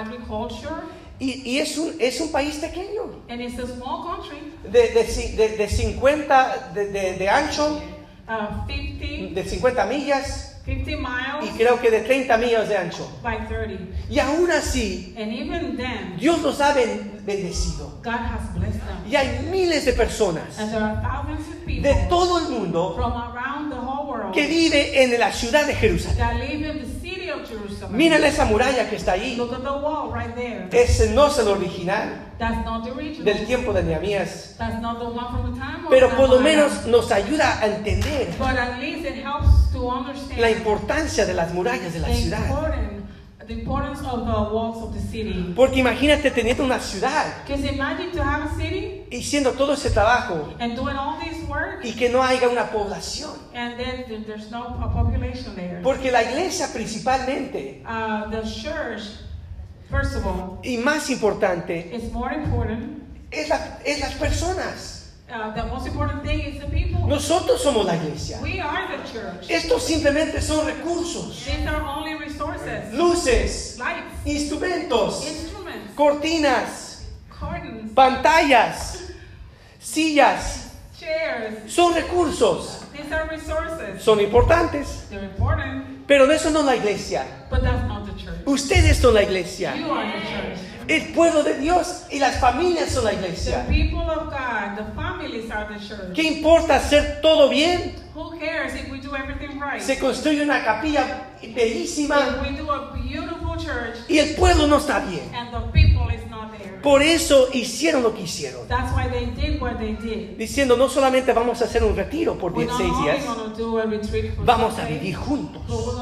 Y, y es, un, es un país pequeño. and it's a small country, De, de, de- de 50 de, de- de ancho, uh, 50, de 50 millas 50 y miles creo que de 30 millas de ancho. by 30. Y aún así, And even then, Dios los ha ben- bendecido. God has blessed them. Y hay miles de personas And there are thousands of people de todo el mundo from around the whole world que vive en la ciudad de Jerusalén. Miren esa muralla que está ahí. Look at the wall right there. Ese no es el original That's not the original. del tiempo de Nehemías. That's not the one from the time of Pero por lo menos nos ayuda a entender But at least it helps to understand la importancia de las murallas de la ciudad. The importance of the walls of the city. Porque imagínate teniendo una ciudad to have a city y haciendo todo ese trabajo and doing all this work y que no haya una población. and then there- there's no po- population there. Porque la iglesia principalmente, Uh, the church, first of all, y más importante, is more important. es, la- es las personas. Uh, the most important thing is the people. Nosotros somos la iglesia. We are the church. Estos simplemente son recursos, These are only resources, luces, lights, instrumentos, instruments, cortinas, curtains, pantallas, sillas. chairs. Son recursos, These are resources. son importantes, They're important, pero eso no es la iglesia. but that's not the church. Ustedes son la iglesia. You are the church. El pueblo de Dios y las familias son la The iglesia. people of God, the families are the church. ¿Qué importa hacer todo bien? Who cares if we do everything right? Se construye una capilla bellísima If we do a beautiful church y el pueblo no está bien. and the people is not there. Por eso hicieron lo que hicieron. That's why they did what they did. Diciendo, no solamente vamos a hacer un retiro por We're not 16 only días, do a for vamos a vivir juntos. but we're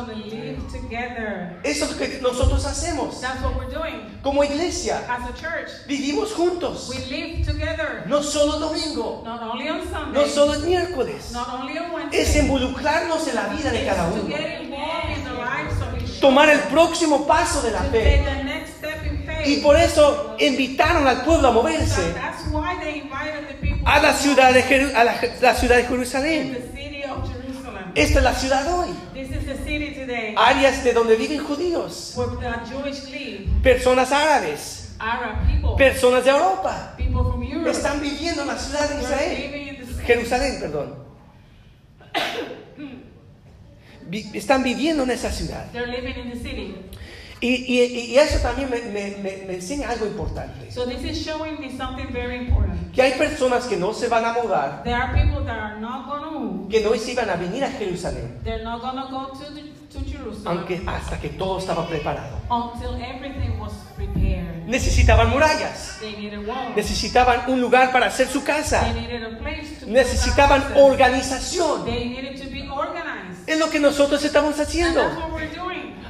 Eso es lo que nosotros hacemos. That's what we're doing Como iglesia, as a church. vivimos juntos. We live together. No solo domingo, Not only on Sunday, no solo el miércoles. not only on Wednesday. Es involucrarnos en la vida de cada uno. Tomar el próximo paso de la fe. Y por eso invitaron al pueblo a moverse a la ciudad de, Jeru- a la, la ciudad de Jerusalén. Esta es la ciudad hoy. This is the city today Áreas de donde viven judíos, where the Jewish live, personas árabes, Arab people, personas de Europa. people from Europe. Están viviendo en la ciudad de Israel. Jerusalén, perdón. Están viviendo en esa ciudad. They're living in the city. Y, y- y eso también me, me- me- me enseña algo importante. So this is showing me something very important. Que hay personas que no se van a mudar, There are people that are not to move. que no se iban a venir a Jerusalén, They're not to go to, the, to Jerusalem aunque hasta que todo estaba preparado. until everything was prepared. Necesitaban murallas, They needed walls. necesitaban un lugar para hacer su They casa, needed a place to necesitaban organización. They needed to be organized. Es lo que nosotros estamos And haciendo. that's what we're doing.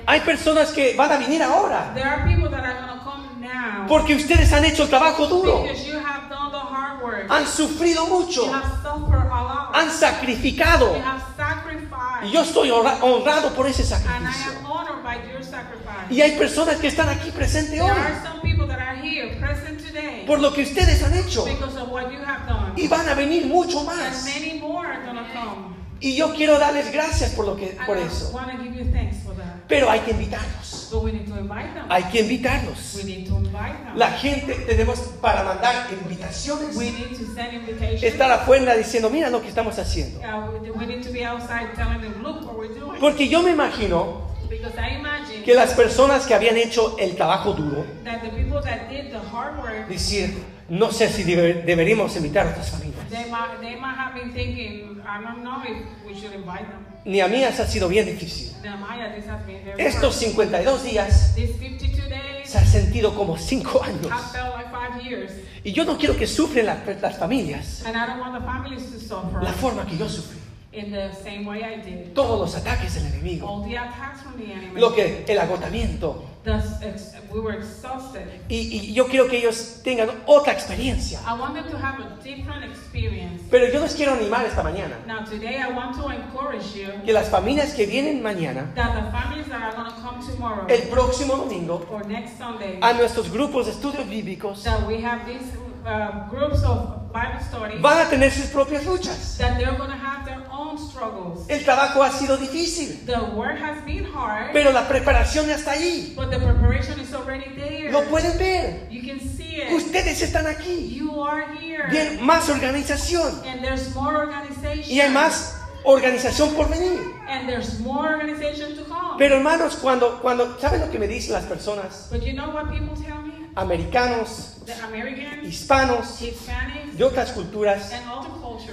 Hay personas que van a venir ahora There are people that are to come now porque ustedes han hecho el trabajo duro, because you have done the hard work. han sufrido mucho, You have suffered a lot. han sacrificado. You have sacrificed. Y yo estoy honra- honrado por ese and I sacrificio. am honored by your sacrifice. Y hay personas que están aquí presentes There hoy are some people that are here, present por lo que ustedes han hecho. because of what you have done. Y van a venir mucho And más. many more are to come. Y yo quiero darles gracias por, lo que, por eso. Pero hay que invitarlos. So we need to invite them. Hay que invitarlos. We need to invite them. La gente tenemos para mandar invitaciones. We need to send invitations. Estar afuera diciendo, mira lo que estamos haciendo. Porque yo me imagino Because I imagine que las personas que habían hecho el trabajo duro, that the people that did the hard work, decir, no sé si debe- deberíamos invitar a otras familias. they might, they might have been thinking, I don't know if we should invite them. Ni a mí ha sido bien difícil. Estos hard. 52 días These 52 days se han sentido como 5 años. Y yo no quiero que sufren la- las familias la forma que yo sufrí. in the same way I did. Todos los ataques del enemigo. All the attacks from the enemy. Lo que, el agotamiento. Thus, ex- we were exhausted. Y, y yo quiero que ellos tengan otra experiencia. I want them to have a different experience. Pero yo les quiero animar esta mañana. Now, today I want to encourage you Que las familias que vienen mañana, that the families that are going to come tomorrow el próximo domingo, or next Sunday, a nuestros grupos de estudios bíblicos, uh, groups of Bible studies, van a tener sus propias luchas. that they're going to have their own struggles. El trabajo ha sido difícil, The work has been hard, pero la preparación ya está ahí. but the preparation is already there. Lo pueden ver. You can see it. Ustedes están aquí. You are here. Bien, más organización. And there's more organization. Y hay más organización por venir. And there's more organization to come. Pero hermanos, cuando, cuando, ¿saben lo que me dicen las personas? but you know what people tell me? Americanos, hispanos, de otras culturas.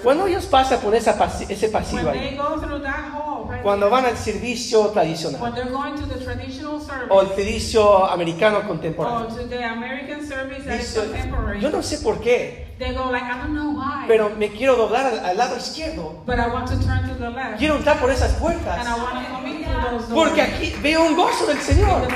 Cuando ellos pasan por esa, ese pasillo ahí, cuando van al servicio tradicional o el servicio americano or contemporáneo, yo no sé por qué, they go like, I don't know why, pero me quiero doblar al, al lado izquierdo. but I want to turn to the left, Quiero entrar por esas and I puertas. Porque aquí veo un gozo del Señor.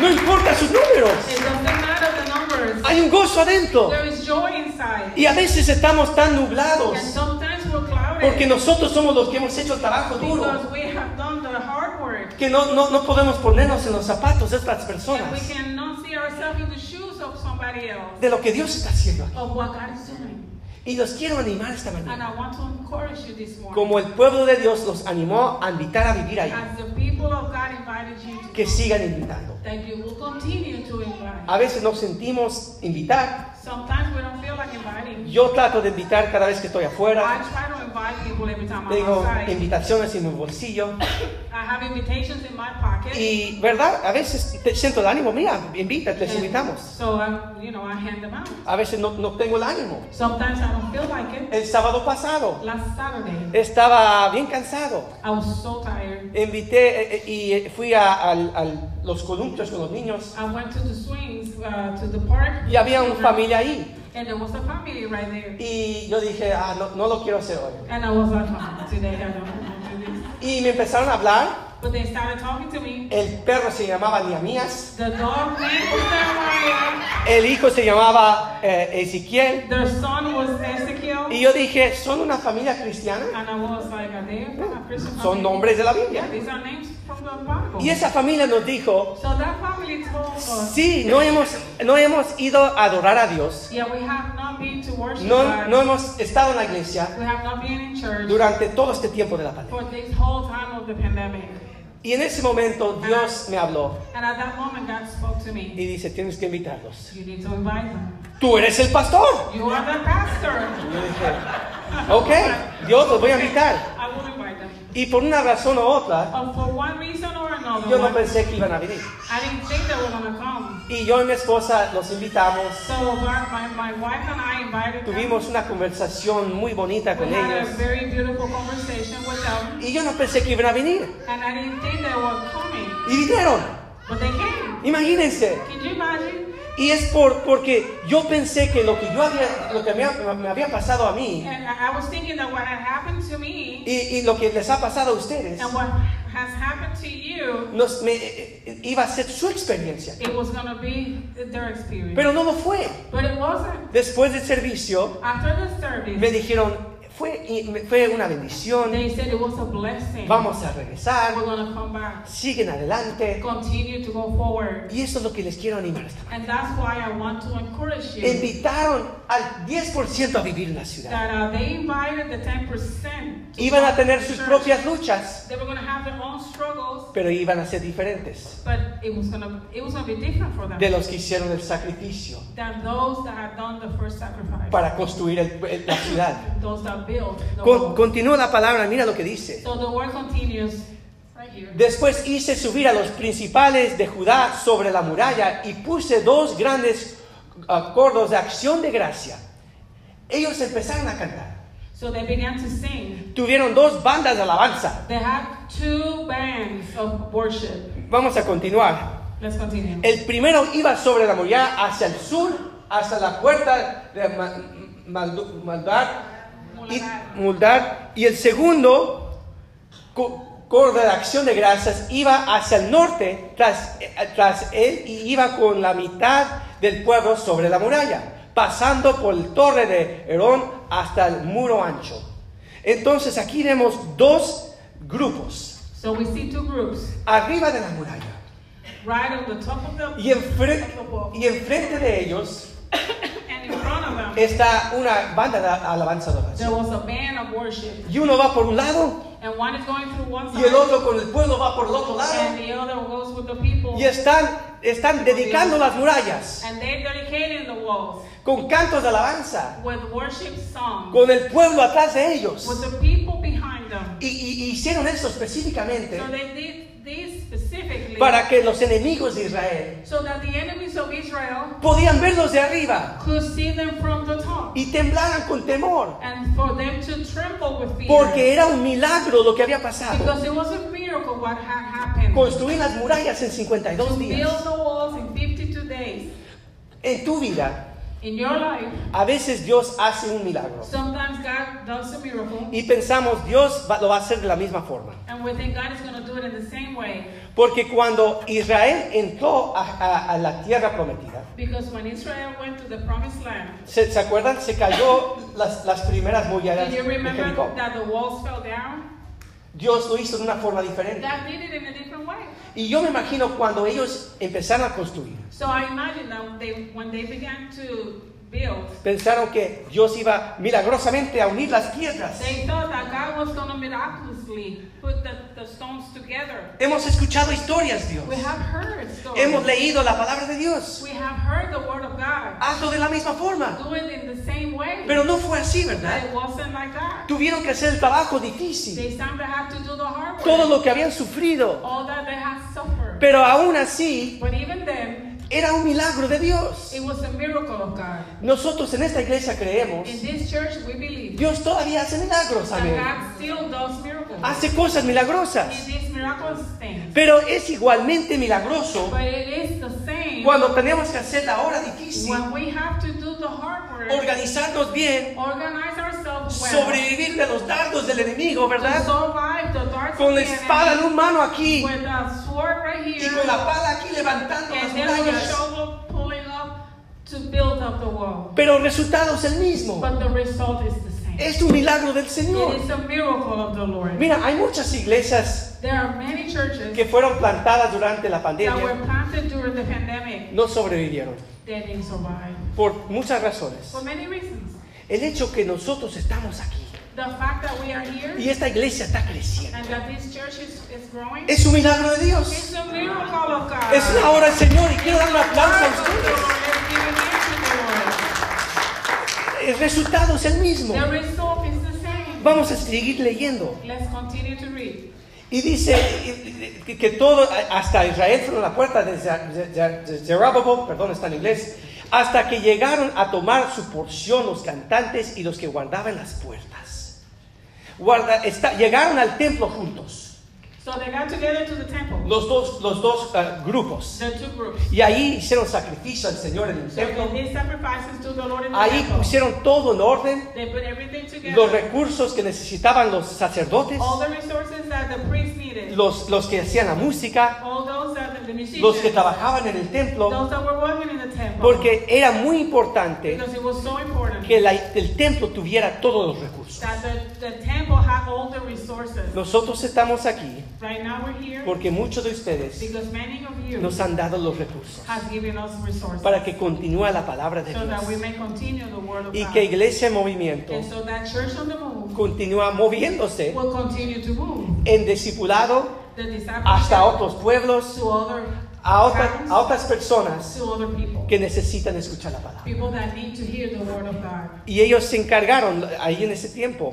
No importa sus números. It doesn't matter the numbers. Hay un gozo adentro. There is joy inside. Y a veces estamos tan nublados And sometimes we're clouded porque nosotros somos los que hemos hecho el trabajo duro because we have done the hard work. que no, no, no podemos ponernos en los zapatos de estas And we personas cannot see ourselves in the shoes of somebody else, de lo que Dios está haciendo aquí. of what God is doing. Y los quiero animar esta And mañana. I want to encourage you this morning. Como el pueblo de Dios los animó a invitar a vivir ahí, As the people of God invited you to que sigan invitando. That you will continue to invite. A veces nos sentimos invitar. Sometimes we don't feel like inviting. Yo trato de invitar cada vez que estoy I afuera. try to invite people every time I'm Tengo outside. invitaciones en mi bolsillo. I have invitations in my pocket. Y, ¿verdad? A veces te siento el ánimo. Mira, invita, les And invitamos. So, I, you know, I hand them out. A veces no, no tengo el ánimo. Sometimes I don't feel like it. El sábado pasado Last Saturday, estaba bien cansado. I was so tired. Invité eh, eh, y eh, fui a, al- al- los columpios con los niños. I went to the swings, uh, to the park. Y había una familia ahí. And there was a family right there. Y yo dije, ah, no, no lo quiero hacer hoy. And I was like, today I don't want to do this. Y me empezaron a hablar. But they started talking to me. El perro se llamaba Niamías. The dog name was Jeremiah. El hijo se llamaba eh, Ezequiel. Their son was Ezekiel. Y yo dije, ¿son una familia cristiana? And I was like, are they a Christian Son family? nombres de la Yeah, Biblia. these are names from the Bible. Y esa familia nos dijo, So that family told us, sí, no hemos, no hemos ido a adorar a Dios. yeah, we have not been to worship No, God. no hemos estado en la iglesia We have not been in church durante todo este tiempo de la pandemia. for this whole time of the pandemic. Y en ese momento Dios me habló And at that moment, God spoke to y me. dice, tienes que invitarlos. You need to invite them. Tú eres el pastor. You are the pastor. Dije, ok, Dios los voy a invitar. I will invite them. Y por una razón u otra, But for one reason or another, yo no pensé que iban a venir. Y yo y mi esposa los invitamos. So my, my, my wife and I invited Tuvimos them. una conversación muy bonita con We had a ellos. very beautiful conversation with them. Y yo no pensé que iban a venir. And I didn't think they were coming. Y vinieron. But they came. Imagínense. Can you imagine? Y es por, porque yo pensé que lo que yo había, lo que me, me había pasado a mí And I was thinking that what had happened to me y, y lo que les ha pasado a ustedes and what has happened to you, nos, me, eh, eh, iba a ser su experiencia. it was going to be their experience. Pero no lo fue. but it wasn't. Después del servicio After the service, me dijeron, fue, fue una bendición, They said it was a blessing. vamos a regresar, We're to come back. siguen adelante. Continue to go forward. Y eso es lo que les quiero animar esta mañana. And that's why I want to encourage you Invitaron al 10% a vivir en la ciudad. that uh, they invited the 10%. to Iban a tener sus church. propias luchas, They were to have their own struggles, pero iban a ser diferentes but it was to it was to be different for them de los que hicieron el sacrificio than those that had done the first sacrifice. para construir el- el- la ciudad. those that built the Con- wall. continúa la palabra, mira lo que dice. So the word continues right here. Después hice subir a los principales de Judá sobre la muralla y puse dos grandes acordos de acción de gracia. Ellos empezaron a cantar. So they began to sing. Tuvieron dos bandas de alabanza. They had two bands of worship. Vamos a continuar. Let's continue. El primero iba sobre la muralla hacia el sur, hasta la puerta de Ma- Maldu- y, Muldar, y el segundo, co- coro de acción de gracias, iba hacia el norte tras, eh, tras él y iba con la mitad del pueblo sobre la muralla, pasando por el torre de Herón hasta el muro ancho. Entonces aquí vemos dos grupos, So we see two groups. Arriba de la muralla. right on the top of the, Y, enfre- of the y enfrente de ellos Está una banda de alabanza de there oración. was a band of worship. Y uno va por un lado And one is going through one y side, el otro con el pueblo va por el otro lado. and the other goes with the people. Y están, están dedicando las murallas And they're dedicating the walls con cantos de alabanza, with worship songs, con el pueblo atrás de ellos. with the people behind them. Y, y- y hicieron eso específicamente So they did specifically para que los enemigos de Israel so that the enemies of Israel podían verlos de arriba could see them from the top y temblaran con temor. and for them to tremble with fear. Porque era un milagro lo que había pasado. because it was a miracle what had happened. Construir las murallas en 52 to días. build the walls in 52 days. En tu vida, In your life, a veces Dios hace un milagro. sometimes God does a miracle, Y pensamos, Dios va- lo va a hacer de la misma forma. and we think God is going to do it in the same way. Porque cuando Israel entró a, a- a la tierra prometida, Because when Israel went to the promised land, ¿se, se acuerdan? Se cayó las, las primeras murallas de Jericó. Dios lo hizo de una forma diferente. God did it in a different way. Y yo me imagino cuando ellos empezaron a construir, So I imagine that they, when they began to pensaron que Dios iba milagrosamente a unir las piedras. they thought that God was going to miraculously put the, the stones together. Hemos escuchado historias, Dios. We have heard stories. Hemos leído la palabra de Dios. We have heard the word of God. Hazlo de la misma forma. Do it in the same way. Pero no fue así, ¿verdad? it wasn't like that. Tuvieron que hacer el trabajo difícil. They sometimes had to do the hard work. Todo lo que habían sufrido. Pero aún así, But even then, era un milagro de Dios. it was a miracle of God. Nosotros en esta iglesia creemos, In this church, we believe Dios todavía hace milagros, amén. Hace cosas milagrosas. Pero es igualmente milagroso cuando tenemos que hacer la hora difícil, when we have to do the hard work, organizarnos bien, sobrevivir de los dardos del enemigo, ¿verdad? Con la espada en un mano aquí. Y con la pala aquí levantando las murallas. Pero el resultado es el mismo. Es un milagro del Señor. It is a miracle of the Lord. Mira, hay muchas iglesias There are many churches que fueron plantadas durante la that were pandemia, planted during the pandemic no sobrevivieron that didn't survive por muchas razones. for many reasons. El hecho que nosotros estamos aquí The fact that we are here y esta iglesia está creciendo and that this church is, is growing es un milagro de Dios. it's a miracle of God. Es la hora del Señor y quiero dar un aplauso a ustedes. El resultado es el mismo. the result is the same. Vamos a seguir leyendo. Let's continue to read. Y dice que- todo, hasta Israel fueron la puerta de Zer- Zer- Zer- Zerubbabel, perdón, está en inglés, hasta que llegaron a tomar su porción los cantantes y los que guardaban las puertas. Guarda- está- llegaron al templo juntos, So they got together to the temple, los dos, los dos eh, grupos. the two groups. Y ahí hicieron sacrificio al Señor en el So templo. they did sacrifices to the Lord in the Ahí temple. pusieron todo en orden, They put everything together. los recursos que necesitaban los sacerdotes, all the resources that the priest needed. los, los que hacían la música, all those that the musicians, los que trabajaban en el templo, those that were working in the temple, porque era muy importante because it was so important que la- el templo tuviera todos los recursos. that the, temple had. Nosotros estamos aquí Right now we're here porque muchos de ustedes nos han dado los recursos para que continúe la palabra de Dios y que Iglesia en Movimiento continúa moviéndose en discipulado hasta otros pueblos, a, otra- a otras personas que necesitan escuchar la palabra. People that need to hear the word of God. Y ellos se encargaron ahí en ese tiempo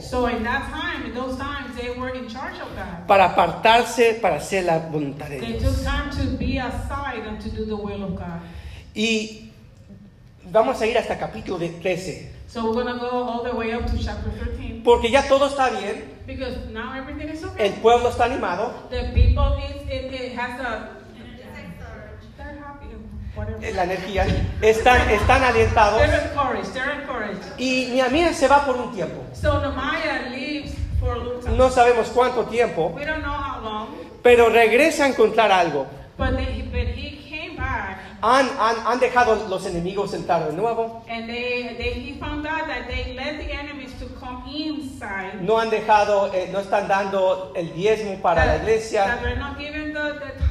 para apartarse para hacer la voluntad de Dios. took time to be aside and to do the will of God. Y vamos a ir hasta capítulo de 13, So we're going to go all the way up to chapter 13 porque ya todo está bien, because now everything is el pueblo está animado, The people, it, it, it has a. They're happy, whatever. eh, la energía, están, están alientados They're encouraged, they're encouraged. y mi amiga se va por un tiempo. So leaves for a little time. No sabemos cuánto tiempo, We don't know how long, pero regresa a encontrar algo. but, they, but he came back Han, han, han dejado los enemigos entrar de nuevo, and they, they, he found out that they let the enemies to come inside. no han dejado, eh, no están dando el diezmo para la that, iglesia, the, the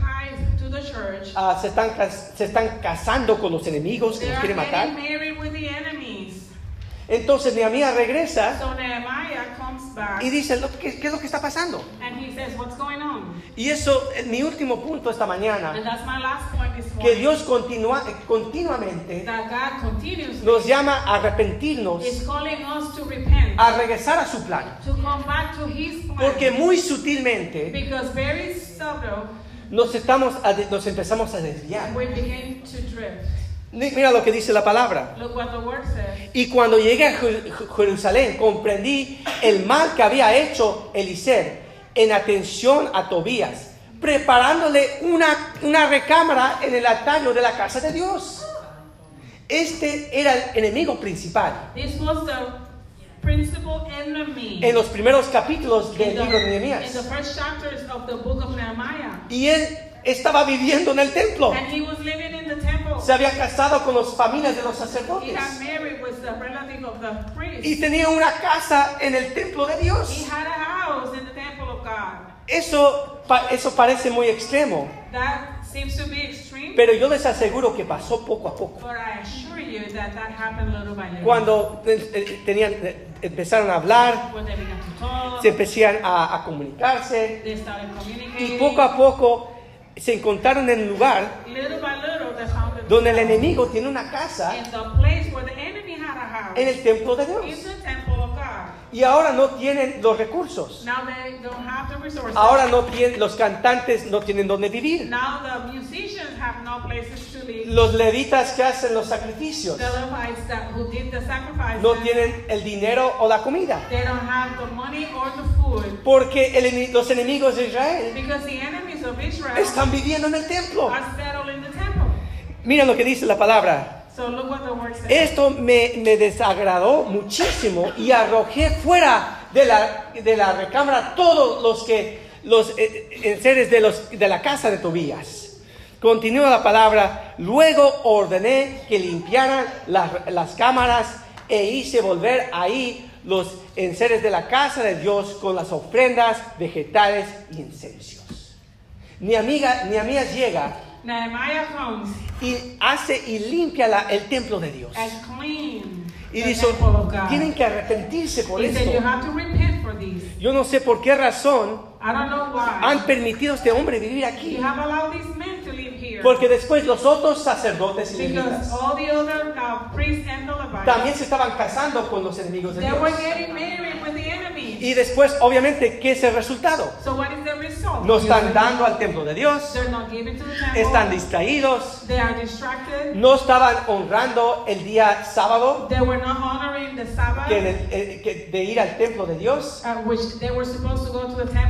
the church. Ah, se, están, se están casando con los enemigos que they los are quieren matar. married with the enemies. Entonces amiga regresa So Nehemiah comes back y dice, "Lo- ¿qué, qué es lo que está pasando? and he says, What's going on? Y eso es mi último punto esta And mañana, that's my last point this que. Dios continua, eh, continuamente that God continuously nos llama a arrepentirnos, is us to repent, a regresar a su plan. to come back to His plan. Porque muy sutilmente because very subtle, nos, estamos a nos empezamos a desviar. we begin to drift. Mira lo que dice la palabra. Look what the word says. Y cuando llegué a Jer- Jer- Jerusalén, comprendí el mal que había hecho Eliseo en atención a Tobías, preparándole una, una recámara en el altario de la casa de Dios. Este era el enemigo principal. This was the En los primeros capítulos del the, libro de Nehemías. Y él estaba viviendo en el templo. And he was living in the temple. Se había casado con las familias de los He sacerdotes. had married with the relative of the priest. Y tenía una casa en el templo de He Dios. had a house in the temple of God. Eso, eso parece muy extremo. That seems to be extreme. Pero yo les aseguro que pasó poco a poco. But I assure you that that happened little by little. Cuando eh, eh, tenían, eh, empezaron a hablar, when they began to talk, se empezaron a, a comunicarse they started y poco a poco se encontraron en un lugar little by little, they found donde el enemigo tiene una casa in the place where the enemy had a house, en el templo de in Dios. the temple of God. Y ahora no tienen los recursos. Now they don't have the resources. Ahora no tienen, los cantantes no tienen donde vivir. now the musicians have no places to live. Los levitas que hacen los sacrificios the Levites that who did the sacrifices, no tienen el dinero o la comida. they don't have the money or the food Porque el los enemigos de Israel because the enemies of Israel están viviendo en el templo. are settled in the temple. Mira lo que dice la palabra. So look what the word says. Esto me, me desagradó muchísimo y arrojé fuera de la, de la recámara todos los que los eh, eh, seres de, los, de la casa de Tobías. Continúa la palabra. Luego ordené que limpiaran las, las cámaras e hice volver ahí los enseres de la casa de Dios con las ofrendas, vegetales y incensios. Mi amiga, mi amiga llega Nehemiah comes y hace y limpia la- el templo de Dios. and Y the dice, temple of God. tienen que arrepentirse por He said you esto. have to repent for. Yo no sé por qué razón I don't know why. han permitido a este hombre vivir you aquí. have allowed these men to live here. Porque después los otros sacerdotes y levitas all the other uh, también se estaban casando con los enemigos de Dios. Y después, obviamente, ¿qué es el resultado? so what is the result? No están dando al templo de Dios, están distraídos, no estaban honrando el día sábado de, eh, de ir al templo de Dios. uh.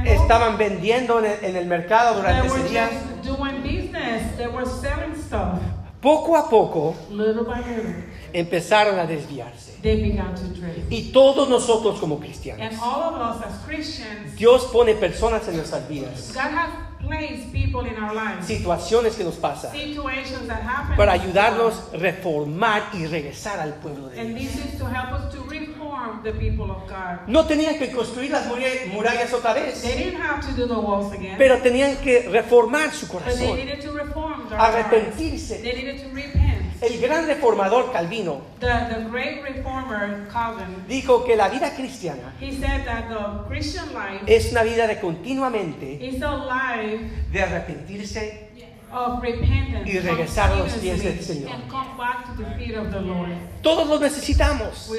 Estaban vendiendo en el, mercado durante ese día. They were selling stuff. Poco a poco Little by little, empezaron a desviarse. they began to drift. Y todos nosotros como cristianos, And all of us as Christians, Dios pone personas en nuestras vidas God has place people in our lives, situaciones que nos pasan, situations that happen, para ayudarnos a reformar y regresar al pueblo de and Dios. this is to help us to reform the people of God. No tenían que construir las muralla- murallas otra vez, They didn't have to do the walls again, pero tenían que reformar su but they corazón, needed to reform their arrepentirse. They needed to repent. El gran reformador Calvino The, the great reformer Calvin, dijo que la vida cristiana he said that the Christian life es una vida de continuamente is a life de arrepentirse of repentance Y regresar a los pies del Señor. Todos lo necesitamos.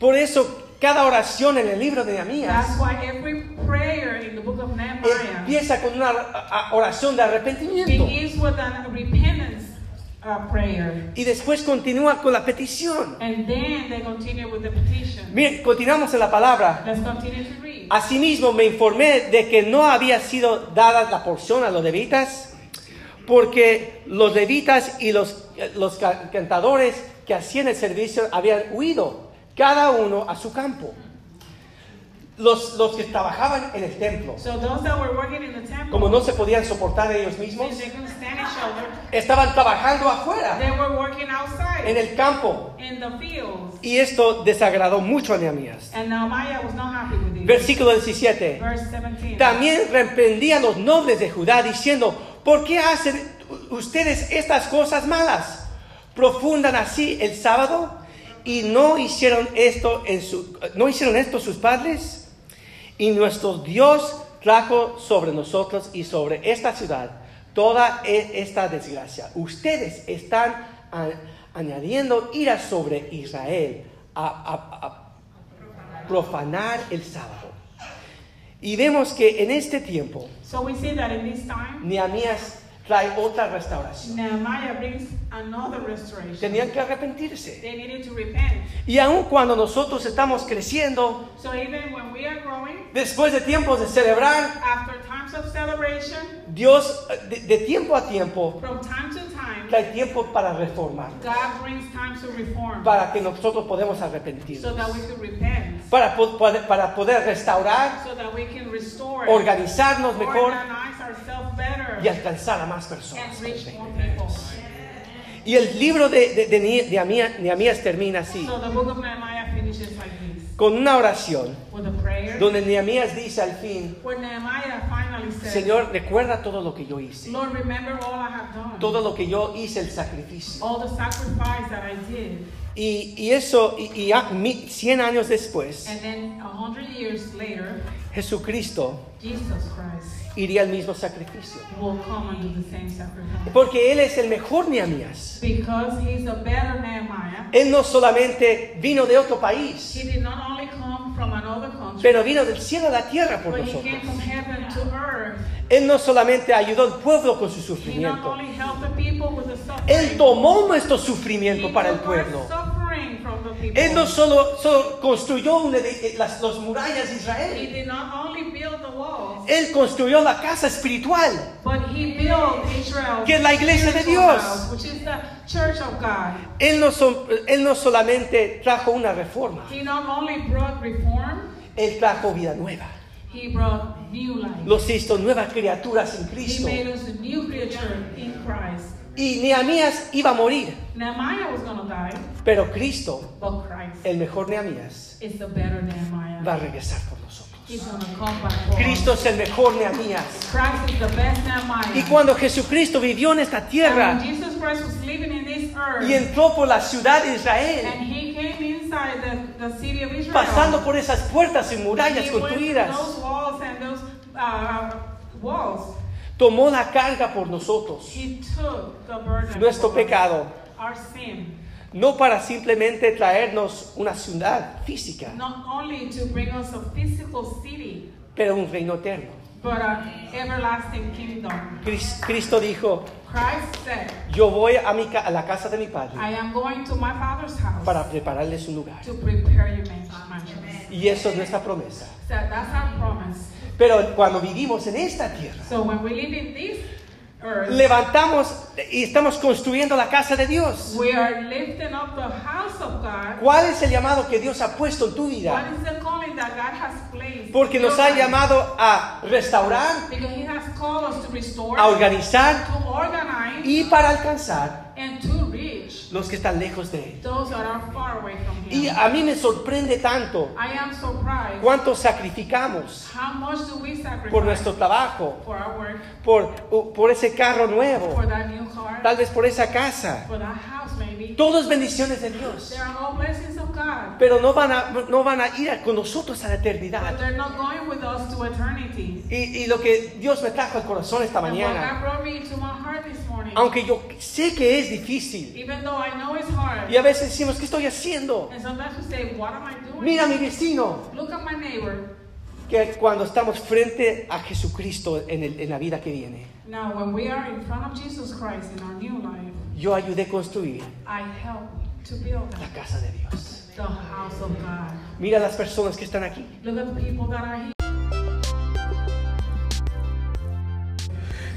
Por eso cada oración en el libro de Nehemías That's why every prayer in the book of Nehemiah empieza con una oración de arrepentimiento uh, prayer. y después continúa con la petición. And then they continue with the petition. Miren, continuamos en la palabra. Let's continue to read. Asimismo me informé de que no había sido dada la porción a los levitas, porque los levitas y los, los ca- cantadores que hacían el servicio habían huido, cada uno a su campo. Los, los que trabajaban en el templo, So those that were working in the temple, como no se podían soportar ellos mismos, estaban trabajando afuera, they were working outside en el campo. in the fields. Y esto desagradó mucho a Nehemías. Versículo 17. Verse 17. También reprendía a los nobles de Judá diciendo, ¿por qué hacen ustedes estas cosas malas? Profundan así el sábado y no hicieron esto en su, no hicieron esto sus padres y nuestro Dios trajo sobre nosotros y sobre esta ciudad toda e- esta desgracia. Ustedes están a- añadiendo ira sobre Israel a- a- a profanar el sábado. Y vemos que en este tiempo So we see that in this time, Nehemías trae otra restauración. Nehemiah brings another restoration. Tenían que arrepentirse. They needed to repent. Y aun cuando nosotros estamos creciendo, So even when we are growing, después de tiempos de celebrar, after times of celebration, Dios de, de tiempo a tiempo from time to time, trae tiempo para reformar, God brings times to reform para que nosotros podamos arrepentirnos, so that we can repent, para, po- poder- para poder restaurar, so that we can restore, organizarnos mejor organize y alcanzar a más personas. Y el libro de, de, de Ne- Nehemías- Nehemías termina así, So like con una oración, with a prayer. donde Nehemías dice al fin, Señor, recuerda todo lo que yo hice, Lord, remember all I have done, todo lo que yo hice, el sacrificio. all the sacrifice that I did. Y, y eso, y, y ya mi- 100 años después, And then a hundred years later, Jesucristo Jesus Christ iría al mismo sacrificio. Porque Él es el mejor Nehemías. Él no solamente vino de otro país, He did not only come from another country, pero vino del cielo a la tierra por but he nosotros. came from heaven to earth. Él no solamente ayudó al pueblo con su He not sufrimiento, only helped the people with the suffering, Él tomó nuestro he sufrimiento para el pueblo. Suffering from the people. Él no solo, solo construyó una de- las los murallas de He Israel, did not only build the walls, Él construyó la casa espiritual. but he built Israel, Que es la iglesia de Dios. house, which is the church of God. Él no, so- él no solamente trajo una reforma, He not only brought reform, Él trajo vida nueva. he brought new life. Los hizo nuevas criaturas en He Cristo. made us a new creature in Christ. Y Nehemías iba a morir, Nehemiah was to die, pero Cristo, but Christ el mejor Nehemías, va a regresar por nosotros. He's going to come back for us. Cristo es el mejor Nehemías. Christ is the best Nehemiah. Y cuando Jesucristo vivió en esta And tierra when Jesus Christ was living in this earth, y entró por la ciudad de Israel, and he came inside the, the city of Israel, pasando por esas puertas y murallas construidas, those walls and those uh, walls. Tomó la carga por nosotros, He took the burden nuestro pecado, our sin, no para simplemente traernos una ciudad física, not only to bring us a physical city, pero un reino eterno. but an everlasting kingdom. Cris- Cristo dijo, Christ said, yo voy a, mi a la casa de mi padre I am going to my father's house para prepararles un lugar. to prepare you mansions. Y eso es nuestra promesa. So that's our promise. Pero cuando vivimos en esta tierra, So when we live in this earth, levantamos y estamos construyendo la casa de Dios. we are lifting up the house of God. ¿Cuál es el llamado que Dios ha puesto en tu What vida? is the calling that God has placed? Porque nos ha llamado a restaurar, Because He has calls us to restore, a organizar to organize, y para alcanzar and to reach los que están lejos de Él. those that are far away from Y Him. a mí me sorprende tanto I am surprised. cuánto sacrificamos How much do we sacrifice por nuestro trabajo, for our work, por, por ese carro nuevo, for that new car, tal vez por esa casa. for that house Todos bendiciones de Dios. Are all blessings of God. Pero no van a, no van a ir con nosotros a la But eternidad. they're not going with us to eternity. Y, y lo que Dios me trajo al corazón esta And what mañana, God brought me into my heart this morning, aunque yo sé que es difícil, even though I know it's hard, y a veces decimos, ¿qué estoy haciendo? and sometimes we say, what am I doing? Mira a mi vecino, Look at my neighbor. que cuando estamos frente a Jesucristo en, el- en la vida que viene, Now, when we are in front of Jesus Christ in our new life, yo ayudé a construir I help to build la casa de Dios. the house of God. Mira las personas que están aquí. Look at the people that are here.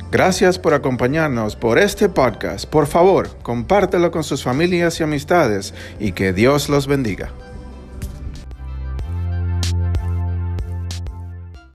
Gracias por acompañarnos por este podcast. Por favor, compártelo con sus familias y amistades y que Dios los bendiga.